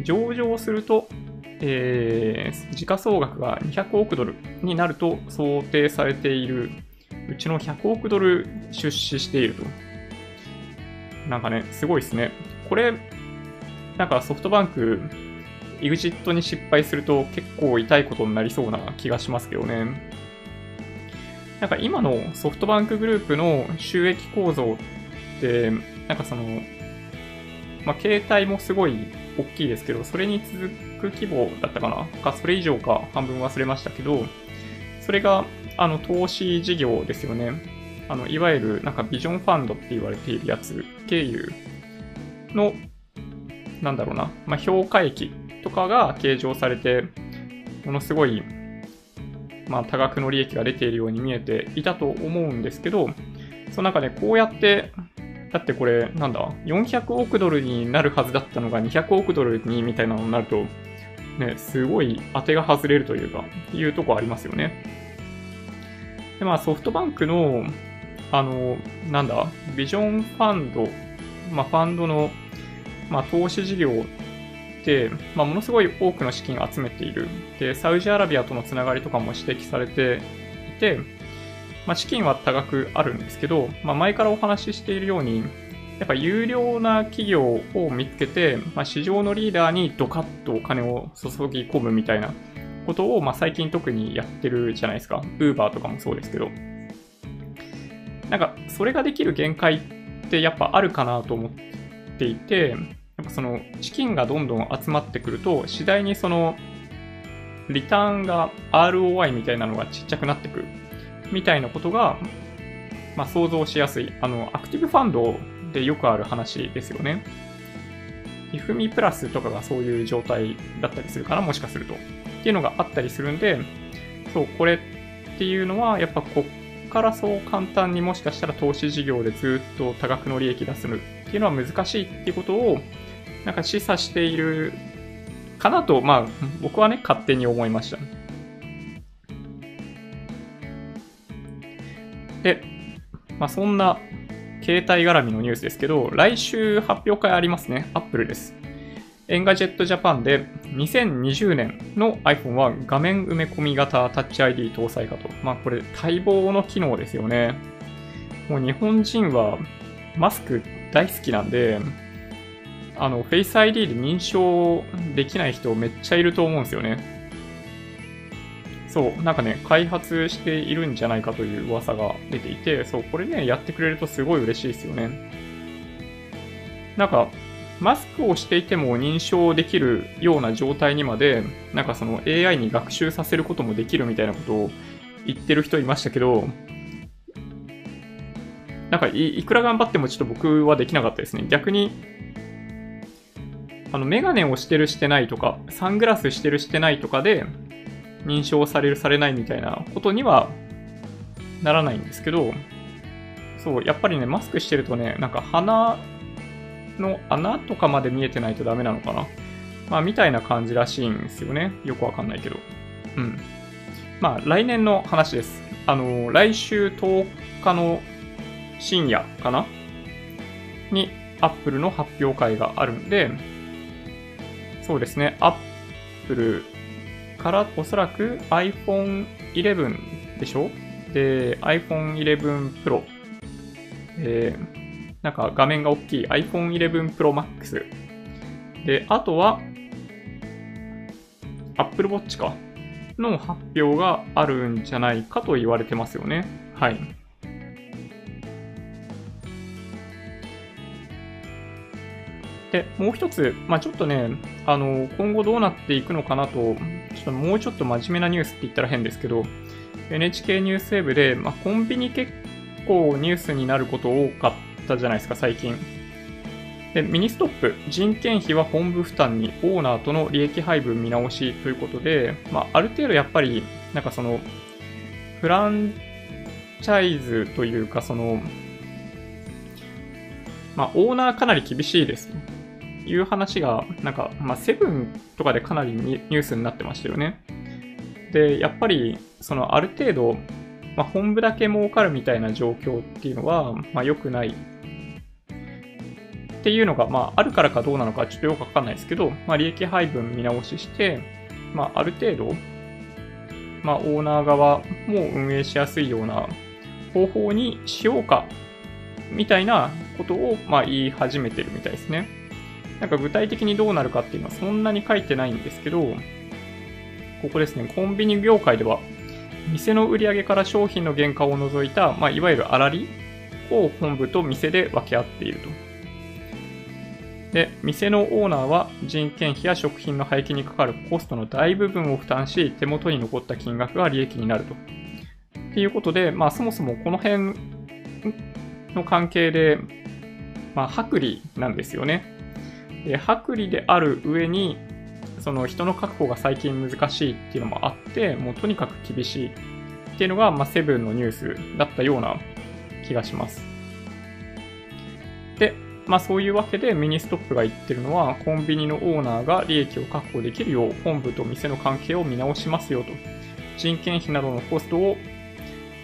上場するとえー、時価総額が200億ドルになると想定されているうちの100億ドル出資していると。なんかね、すごいですね。これ、なんかソフトバンク、EXIT に失敗すると結構痛いことになりそうな気がしますけどね。なんか今のソフトバンクグループの収益構造って、なんかその、まあ、携帯もすごい大きいですけど、それに続く規模だったかな？か、それ以上か半分忘れましたけど、それが、あの、投資事業ですよね。あの、いわゆる、なんかビジョンファンドって言われているやつ、経由の、なんだろうな、まあ、評価益とかが計上されて、ものすごい、まあ、多額の利益が出ているように見えていたと思うんですけど、その中でこうやってだってこれ、なんだ ?400 億ドルになるはずだったのが200億ドルにみたいなのになると、ね、すごい当てが外れるというか、いうとこありますよね。で、まあソフトバンクの、あの、なんだ、ビジョンファンド、まあファンドの、まあ投資事業て、まあものすごい多くの資金を集めている。で、サウジアラビアとのつながりとかも指摘されていて、まあ、資金は多額あるんですけど、まあ、前からお話ししているように、やっぱ有料な企業を見つけて、まあ、市場のリーダーにドカッとお金を注ぎ込むみたいなことを、まあ、最近特にやってるじゃないですか。ウーバーとかもそうですけど。なんか、それができる限界ってやっぱあるかなと思っていて、その資金がどんどん集まってくると、次第にそのリターンが ROI みたいなのがちっちゃくなってくみたいなことが、まあ、想像しやすい。あの、アクティブファンドでよくある話ですよね。イフミプラスとかがそういう状態だったりするかな、もしかすると。っていうのがあったりするんで、そう、これっていうのは、やっぱこっからそう簡単にもしかしたら投資事業でずっと多額の利益出すっていうのは難しいっていうことを、なんか示唆しているかなと、まあ、僕はね、勝手に思いました。で、まあ、そんな携帯絡みのニュースですけど、来週発表会ありますね。Apple です。 Engadget Japan で2020年の iPhone は画面埋め込み型タッチ ID 搭載かと。まあこれ待望の機能ですよね。もう日本人はマスク大好きなんで、あの、Face ID で認証できない人めっちゃいると思うんですよね。そう、なんかね、開発しているんじゃないかという噂が出ていて、そう、これね、やってくれるとすごい嬉しいですよね。なんか、マスクをしていても認証できるような状態にまで、なんかその AI に学習させることもできるみたいなことを言ってる人いましたけど、なんかいくら頑張ってもちょっと僕はできなかったですね。逆に、あの、メガネをしてるしてないとか、サングラスしてるしてないとかで、認証されるされないみたいなことにはならないんですけど、そう、やっぱりね、マスクしてるとね、なんか鼻の穴とかまで見えてないとダメなのかな。まあ、みたいな感じらしいんですよね。よくわかんないけど。うん。まあ、来年の話です。あの、来週10日の深夜かな？に、Apple の発表会があるんで、そうですね、Apple からおそらく iPhone 11でしょ？で、iPhone 11 Pro。え、なんか画面が大きい iPhone 11 Pro Max。で、あとは Apple Watch か？の発表があるんじゃないかと言われてますよね。はい。で、もう一つ、まあ、ちょっとね、あの、今後どうなっていくのかなと、ちょっともうちょっと真面目なニュースって言ったら変ですけど、NHK ニュースウェブで、まあ、コンビニ結構ニュースになること多かったじゃないですか、最近。で、ミニストップ、人件費は本部負担にオーナーとの利益配分見直しということで、まあ、ある程度やっぱり、なんかその、フランチャイズというか、その、まあ、オーナーかなり厳しいです。いう話が、なんか、まあ、セブンとかでかなりニュースになってましたよね。で、やっぱり、その、ある程度、まあ、本部だけ儲かるみたいな状況っていうのは、まあ、良くない。っていうのが、まあ、あるからかどうなのかちょっとよくわかんないですけど、まあ、利益配分見直しして、まあ、ある程度、まあ、オーナー側も運営しやすいような方法にしようか、みたいなことを、まあ、言い始めてるみたいですね。なんか具体的にどうなるかっていうのはそんなに書いてないんですけど、ここですね、コンビニ業界では、店の売り上げから商品の原価を除いた、まあ、いわゆる粗利を本部と店で分け合っていると。で、店のオーナーは人件費や食品の廃棄にかかるコストの大部分を負担し、手元に残った金額が利益になると。っていうことで、まあそもそもこの辺の関係で、まあ薄利なんですよね。で薄利である上に、その人の確保が最近難しいっていうのもあって、もうとにかく厳しいっていうのが、まあ、セブンのニュースだったような気がします。で、まあそういうわけでミニストップが言ってるのは、コンビニのオーナーが利益を確保できるよう、本部と店の関係を見直しますよと。人件費などのコストを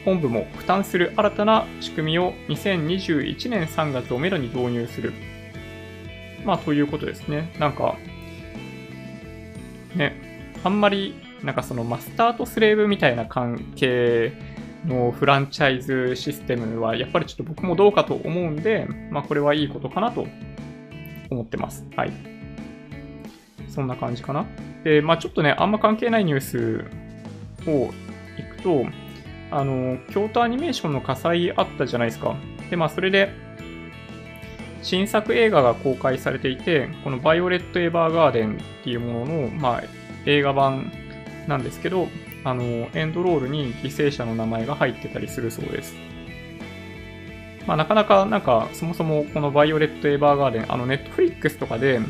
本部も負担する新たな仕組みを2021年3月をめどに導入する。まあ、ということですね。なんか、ね、あんまり、なんかそのマスターとスレーブみたいな関係のフランチャイズシステムは、やっぱりちょっと僕もどうかと思うんで、まあ、これはいいことかなと思ってます。はい。そんな感じかな。で、まあ、ちょっとね、あんま関係ないニュースをいくと、あの、京都アニメーションの火災あったじゃないですか。で、まあ、それで、新作映画が公開されていて、このバイオレット・エヴァーガーデンっていうものの、まあ、映画版なんですけど、あの、エンドロールに犠牲者の名前が入ってたりするそうです。まあ、なかなか、なんか、そもそもこのバイオレット・エヴァーガーデン、あの、 Netflix とかで、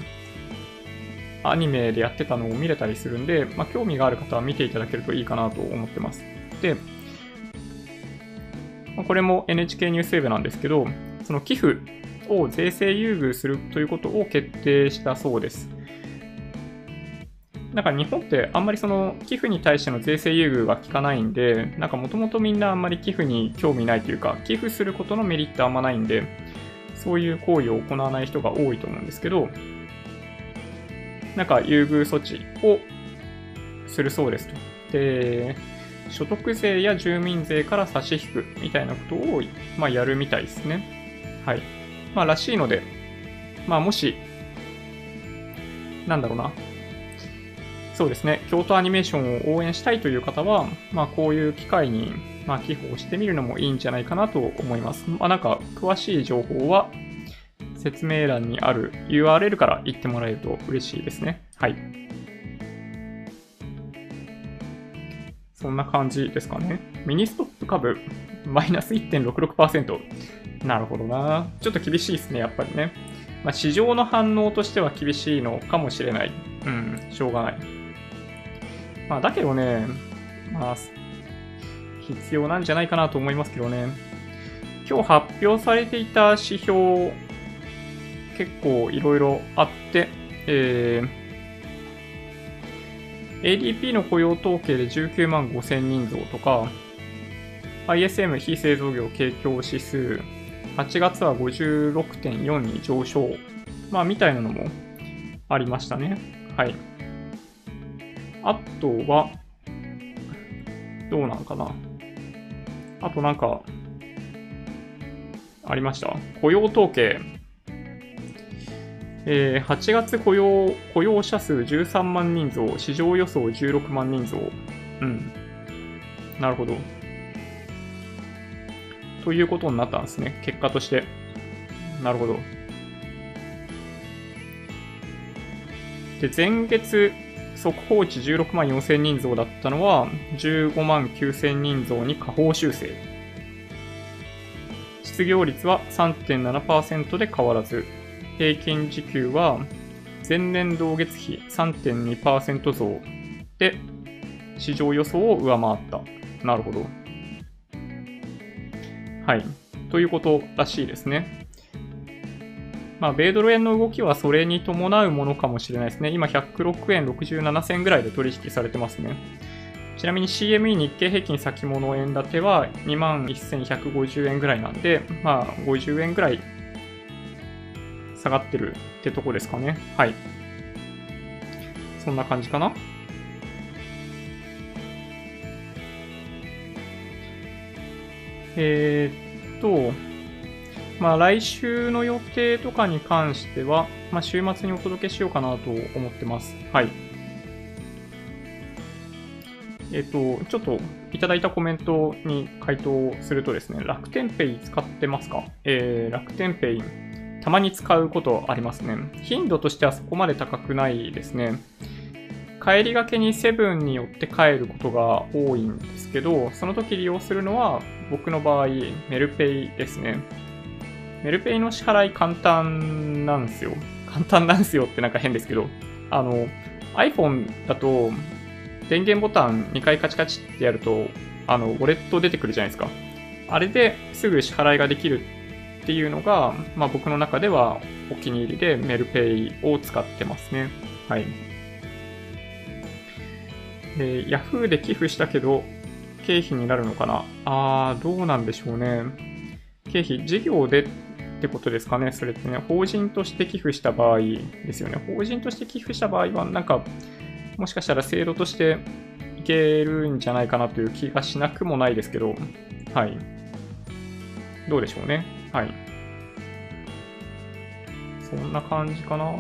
アニメでやってたのを見れたりするんで、まあ、興味がある方は見ていただけるといいかなと思ってます。で、まあこれも NHK ニュースウェブなんですけど、その寄付を税制優遇するということを決定したそうです。なんか日本ってあんまりその寄付に対しての税制優遇が効かないんで、なんかもともとみんなあんまり寄付に興味ないというか、寄付することのメリットあんまないんで、そういう行為を行わない人が多いと思うんですけど、なんか優遇措置をするそうですと。で、所得税や住民税から差し引くみたいなことを、まあ、やるみたいですね。はい。まあ、らしいので、まあ、もし、なんだろうな。そうですね。京都アニメーションを応援したいという方は、まあ、こういう機会に、まあ、寄付をしてみるのもいいんじゃないかなと思います。まあ、なんか、詳しい情報は、説明欄にある URL から行ってもらえると嬉しいですね。はい。そんな感じですかね。ミニストップ株、マイナス1.66%。なるほどな。ちょっと厳しいですね、やっぱりね。まあ、市場の反応としては厳しいのかもしれない。うん、しょうがない。まあ、だけどね、まあ、必要なんじゃないかなと思いますけどね。今日発表されていた指標、結構いろいろあって、えー、ADP の雇用統計で19万5000人増とか、ISM 非製造業景況指数、8月は56.4に上昇。まあ、みたいなのもありましたね。はい。あとは、どうなんかな。あとなんか、ありました？雇用統計。えー、8月雇用雇用者数13万人増、市場予想16万人増。うん。なるほど。ということになったんですね。結果として。なるほど。で、前月速報値16万4000人増だったのは、15万9000人増に下方修正。失業率は3.7%で変わらず、平均時給は前年同月比3.2%増で市場予想を上回った。なるほど。はい。ということらしいですね。まあ、米ドル円の動きはそれに伴うものかもしれないですね。今、106円67銭ぐらいで取引されてますね。ちなみに CME 日経平均先物円建ては2万1150円ぐらいなんで、まあ、50円ぐらい下がってるってとこですかね。はい。そんな感じかな。えー、っと、まあ来週の予定とかに関しては、まあ週末にお届けしようかなと思ってます。はい。えっと、ちょっといただいたコメントに回答するとですね、楽天ペイ使ってますか？えー、楽天ペイたまに使うことありますね。頻度としてはそこまで高くないですね。帰りがけにセブンによって帰ることが多いんですけど、その時利用するのは僕の場合、メルペイですね。メルペイの支払い簡単なんですよ。簡単なんですよ ってなんか変ですけど、あの、iPhone だと電源ボタン2回カチカチってやると、あの、ウォレット出てくるじゃないですか。あれですぐ支払いができるっていうのが、まあ、僕の中ではお気に入りでメルペイを使ってますね。はい。で、Yahoo で寄付したけど、経費になるのかな？あー、どうなんでしょうね。経費、事業でってことですかね。それってね、法人として寄付した場合ですよね。法人として寄付した場合は、なんか、もしかしたら制度としていけるんじゃないかなという気がしなくもないですけど、はい。どうでしょうね。はい。そんな感じかな。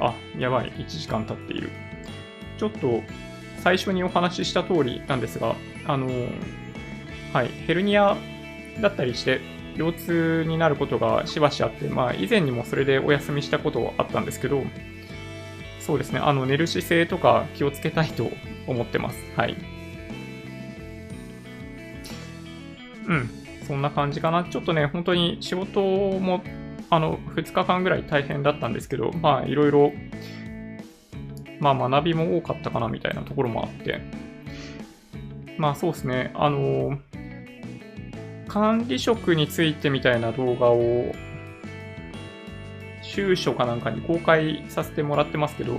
あ、やばい。1時間経っている。ちょっと、最初にお話しした通りなんですが、あの、はい、ヘルニアだったりして、腰痛になることがしばしあって、まあ、以前にもそれでお休みしたことはあったんですけど、そうですね、あの、寝る姿勢とか気をつけたいと思ってます。はい。うん、そんな感じかな。ちょっとね、本当に仕事も、あの、2日間ぐらい大変だったんですけど、まあ、いろいろ、まあ、学びも多かったかな、みたいなところもあって。まあ、そうですね。あの、管理職についてみたいな動画を収書かなんかに公開させてもらってますけど、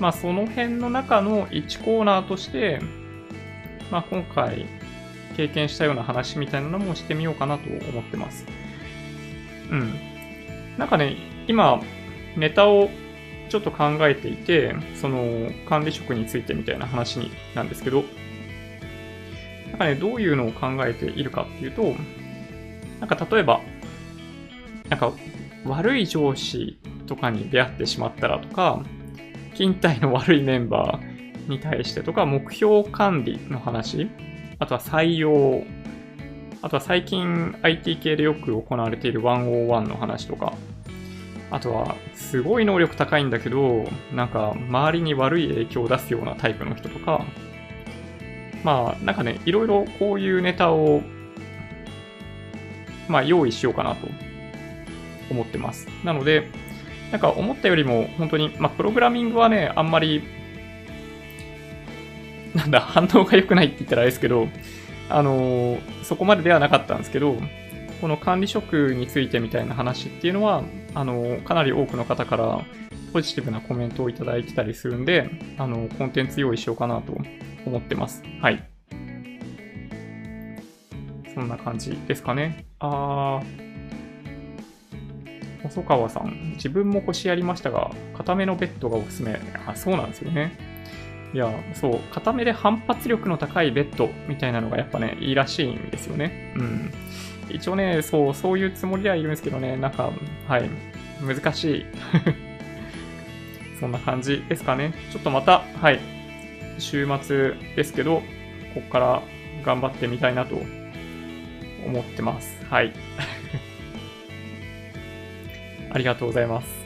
まあその辺の中の1コーナーとして、まあ今回経験したような話みたいなのもしてみようかなと思ってます。うん。なんかね、今、ネタをちょっと考えていて、その管理職についてみたいな話になんですけど、なんかね、どういうのを考えているかっていうと、なんか例えば、なんか悪い上司とかに出会ってしまったらとか、勤怠の悪いメンバーに対してとか、目標管理の話、あとは採用、あとは最近 IT 系でよく行われている101の話とか、あとはすごい能力高いんだけど、なんか周りに悪い影響を出すようなタイプの人とか、まあなんかね、いろいろこういうネタを、まあ用意しようかなと思ってます。なので、なんか思ったよりも本当に、まあプログラミングはね、あんまり、なんだ、反応が良くないって言ったらあれですけど、あの、そこまでではなかったんですけど、この管理職についてみたいな話っていうのは、あの、かなり多くの方からポジティブなコメントをいただいてたりするんで、あの、コンテンツ用意しようかなと思ってます。はい。そんな感じですかね。あー、細川さん、自分も腰やりましたが、固めのベッドがおすすめ。あ、そうなんですよね。いや、そう、固めで反発力の高いベッドみたいなのがやっぱね、いいらしいんですよね。うん。一応ね、そう、そういうつもりではいるんですけどね、なんか、はい、難しい。そんな感じですかね。ちょっとまた、はい、週末ですけど、こっから頑張ってみたいなと思ってます。はい。ありがとうございます。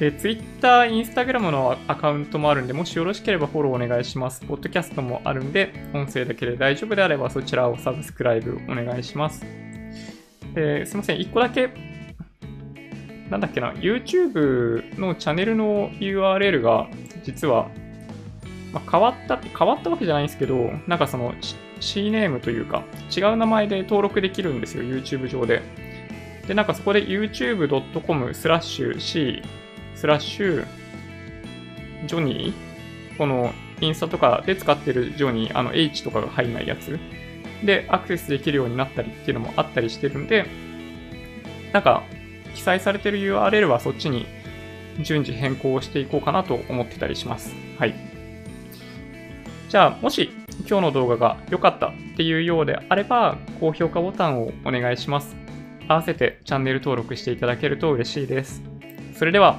で、Twitter、Instagram のアカウントもあるんで、もしよろしければフォローお願いします。ポッドキャストもあるんで、音声だけで大丈夫であればそちらをサブスクライブお願いします。ですいません、一個だけ、なんだっけな、YouTube のチャンネルの URL が実は、まあ、変わったって変わったわけじゃないんですけど、なんかその C ネームというか、違う名前で登録できるんですよ、YouTube 上で。で、なんかそこで youtube.com スラッシュ C スラッシュ、ジョニー？このインスタとかで使ってるジョニー、あの H とかが入んないやつ？でアクセスできるようになったりっていうのもあったりしてるんで、なんか記載されてる URL はそっちに順次変更していこうかなと思ってたりします。はい。じゃあ、もし今日の動画が良かったっていうようであれば、高評価ボタンをお願いします。合わせてチャンネル登録していただけると嬉しいです。それでは、